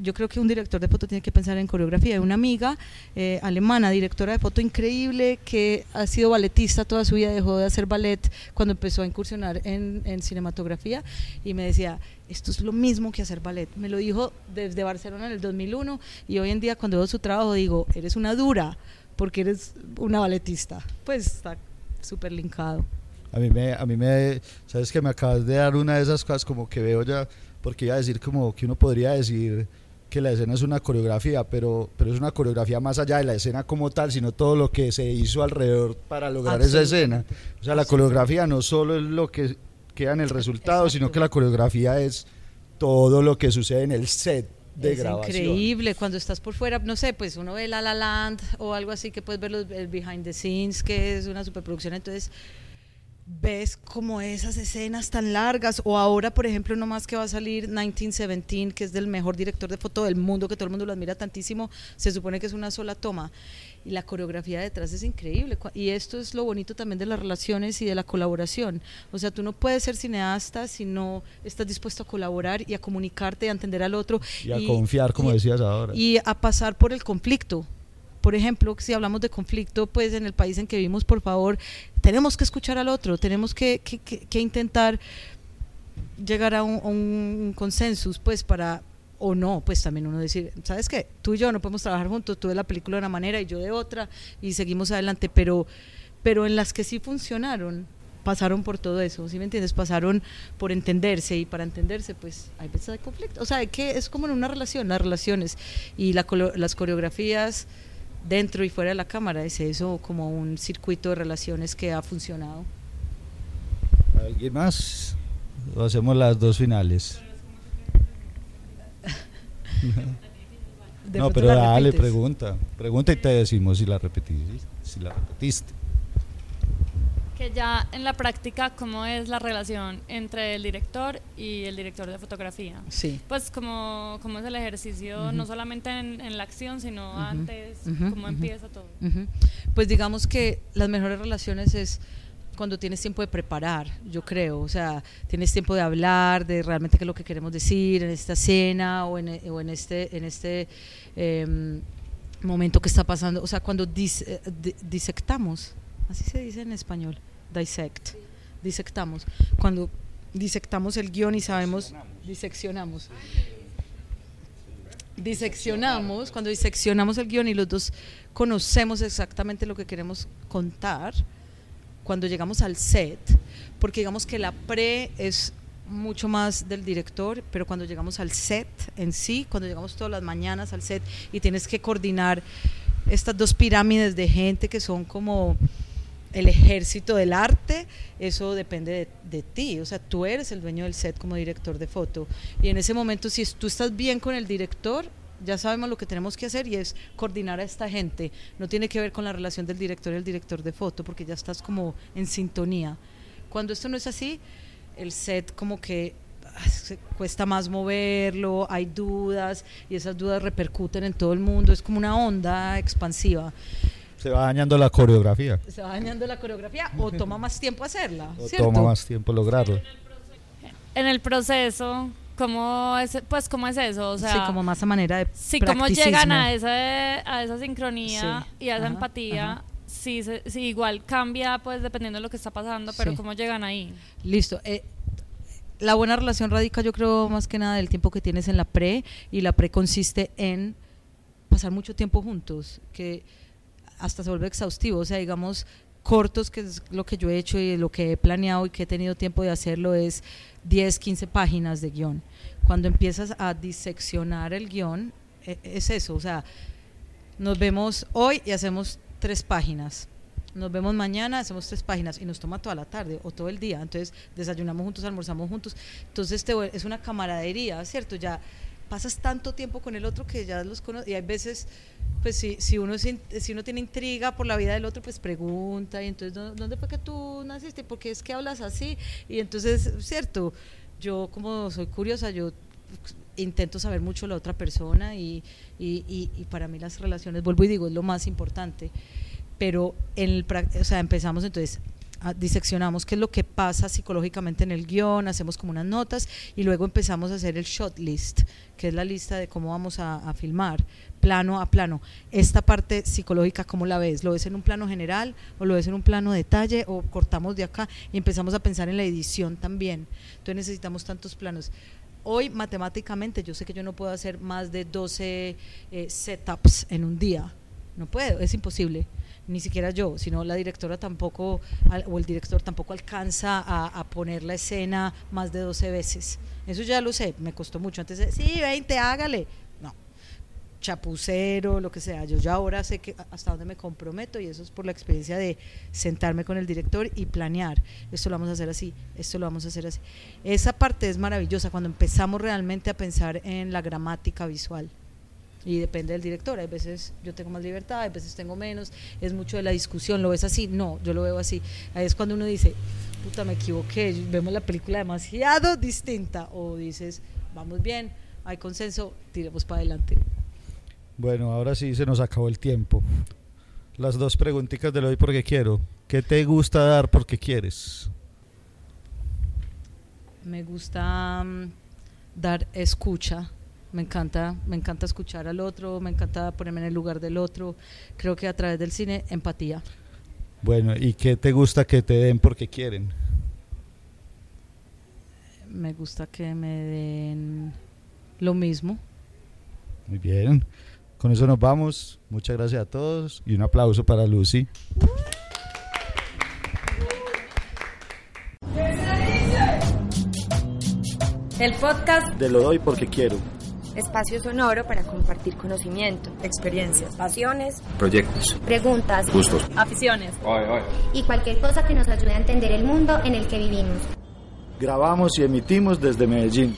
yo creo que un director de foto tiene que pensar en coreografía. Una amiga eh, alemana, directora de foto increíble, que ha sido balletista toda su vida, dejó de hacer ballet cuando empezó a incursionar en, en cinematografía y me decía, esto es lo mismo que hacer ballet. Me lo dijo desde Barcelona en el 2001 y hoy en día cuando veo su trabajo digo, eres una dura porque eres una balletista. Pues está súper linkado. A mí me, a mí me, sabes que me acabas de dar una de esas cosas como que veo ya, porque iba a decir como que uno podría decir que la escena es una coreografía, pero, pero es una coreografía más allá de la escena como tal, sino todo lo que se hizo alrededor para lograr esa escena. O sea, la coreografía no solo es lo que queda en el resultado, sino que la coreografía es todo lo que sucede en el set de es grabación. increíble cuando estás por fuera, no sé, pues uno ve La La Land o algo así que puedes ver los, el behind the scenes, que es una superproducción, entonces ves como esas escenas tan largas o ahora por ejemplo no más que va a salir 1917 que es del mejor director de foto del mundo que todo el mundo lo admira tantísimo se supone que es una sola toma y la coreografía detrás es increíble y esto es lo bonito también de las relaciones y de la colaboración o sea tú no puedes ser cineasta si no estás dispuesto a colaborar y a comunicarte y a entender al otro Y a confiar, como decías ahora. y a pasar por el conflicto. Por ejemplo, si hablamos de conflicto, pues en el país en que vivimos, por favor, tenemos que escuchar al otro, tenemos que, que- que- que intentar llegar a un, a un consensus, pues para, o no, pues también uno decir, ¿sabes qué? Tú y yo no podemos trabajar juntos, tú de la película de una manera y yo de otra, y seguimos adelante, pero, pero en las que sí funcionaron, pasaron por todo eso, ¿sí me entiendes? Pasaron por entenderse y para entenderse, pues hay veces hay conflicto. O sea, que es como en una relación, las relaciones y la las coreografías dentro y fuera de la cámara, es eso como un circuito de relaciones que ha funcionado. ¿Alguien más? ¿O hacemos las dos finales? No, pero dale, repites. pregunta. Pregunta y te decimos si la repetiste. Si la repetiste. Que ya en la práctica, ¿cómo es la relación entre el director y el director de fotografía? Sí. Pues como, cómo es el ejercicio, no solamente en, en la acción, sino antes, cómo empieza todo. Pues digamos que las mejores relaciones es cuando tienes tiempo de preparar, yo creo, o sea, tienes tiempo de hablar de realmente qué es lo que queremos decir en esta escena o en, o en este, en este em, momento que está pasando, o sea, cuando dis- eh, di- disectamos, así se dice en español, dissect, disectamos, cuando disectamos el guion y sabemos, diseccionamos. diseccionamos, cuando diseccionamos el guion y los dos conocemos exactamente lo que queremos contar, cuando llegamos al set, porque digamos que la pre es mucho más del director, pero cuando llegamos al set en sí, cuando llegamos todas las mañanas al set y tienes que coordinar estas dos pirámides de gente que son como el ejército del arte, eso depende de, ti, o sea, tú eres el dueño del set como director de foto. Y en ese momento, si tú estás bien con el director, ya sabemos lo que tenemos que hacer y es coordinar a esta gente. No tiene que ver con la relación del director y el director de foto, porque ya estás como en sintonía. Cuando esto no es así, el set como que ah, cuesta más moverlo, hay dudas y esas dudas repercuten en todo el mundo, es como una onda expansiva Se va dañando la coreografía. se va dañando la coreografía o toma más tiempo hacerla, O ¿cierto? toma más tiempo lograrlo. En el proceso, ¿cómo es, pues, ¿cómo es eso? O sea, sí, como más a manera de Sí, cómo llegan a esa, a esa sincronía Sí, y a esa ajá, empatía. ajá. Sí, se- sí, igual cambia pues dependiendo de lo que está pasando, pero Sí. cómo llegan ahí. Listo. eh, la buena relación radica, yo creo, más que nada del tiempo que tienes en la pre, y la pre consiste en pasar mucho tiempo juntos, que hasta se vuelve exhaustivo. O sea, digamos, cortos, que es lo que yo he hecho y lo que he planeado y que he tenido tiempo de hacerlo, es 10, 15 páginas de guion. Cuando empiezas a diseccionar el guion, e- es eso, o sea, nos vemos hoy y hacemos tres páginas. Nos vemos mañana, hacemos tres páginas y nos toma toda la tarde o todo el día. Entonces desayunamos juntos, almorzamos juntos. Entonces es una camaradería, ¿cierto? Ya pasas tanto tiempo con el otro que ya los conoces. Y hay veces, pues si, si, uno, es in- si uno tiene intriga por la vida del otro, pues pregunta. Y entonces, ¿dó- ¿dónde fue que tú naciste? ¿Por qué es que hablas así? Y entonces, ¿cierto? Yo como soy curiosa, yo intento saber mucho la otra persona y, y, y- para mí las relaciones, vuelvo y digo, es lo más importante. Pero en el, o sea, empezamos entonces diseccionamos qué es lo que pasa psicológicamente en el guion, hacemos como unas notas y luego empezamos a hacer el shot list, que es la lista de cómo vamos a, a filmar, plano a plano. Esta parte psicológica, ¿cómo la ves? ¿Lo ves en un plano general o lo ves en un plano detalle o cortamos de acá y empezamos a pensar en la edición también? Entonces necesitamos tantos planos. Hoy matemáticamente yo sé que yo no puedo hacer más de 12 eh, setups en un día. No puedo, es imposible. Ni siquiera yo, sino la directora tampoco, o el director tampoco alcanza a, poner la escena más de 12 veces. Eso ya lo sé, me costó mucho. Antes, sí, 20, hágale. No, chapucero, lo que sea. Yo ya ahora sé que hasta dónde me comprometo y eso es por la experiencia de sentarme con el director y planear. Esto lo vamos a hacer así, esto lo vamos a hacer así. Esa parte es maravillosa cuando empezamos realmente a pensar en la gramática visual. Y depende del director, hay veces yo tengo más libertad, hay veces tengo menos, es mucho de la discusión, ¿lo ves así? No, yo lo veo así. Ahí es cuando uno dice, puta, me equivoqué, vemos la película demasiado distinta, o dices, vamos bien, hay consenso, tiremos para adelante. Bueno, ahora sí se nos acabó el tiempo. Las dos preguntitas de hoy porque quiero. ¿Qué te gusta dar porque quieres? Me gusta mm, dar escucha. Me encanta, me encanta escuchar al otro, me encanta ponerme en el lugar del otro. Creo que a través del cine, empatía. Bueno, ¿y qué te gusta que te den porque quieren? Me gusta que me den lo mismo. Muy bien. Con eso nos vamos. Muchas gracias a todos y un aplauso para Lucy. El podcast Te lo doy porque quiero. Espacio Sonoro para compartir conocimiento, experiencias, pasiones. Proyectos. Preguntas Gustos. Aficiones. y cualquier cosa que nos ayude a entender el mundo en el que vivimos. Grabamos y emitimos desde Medellín.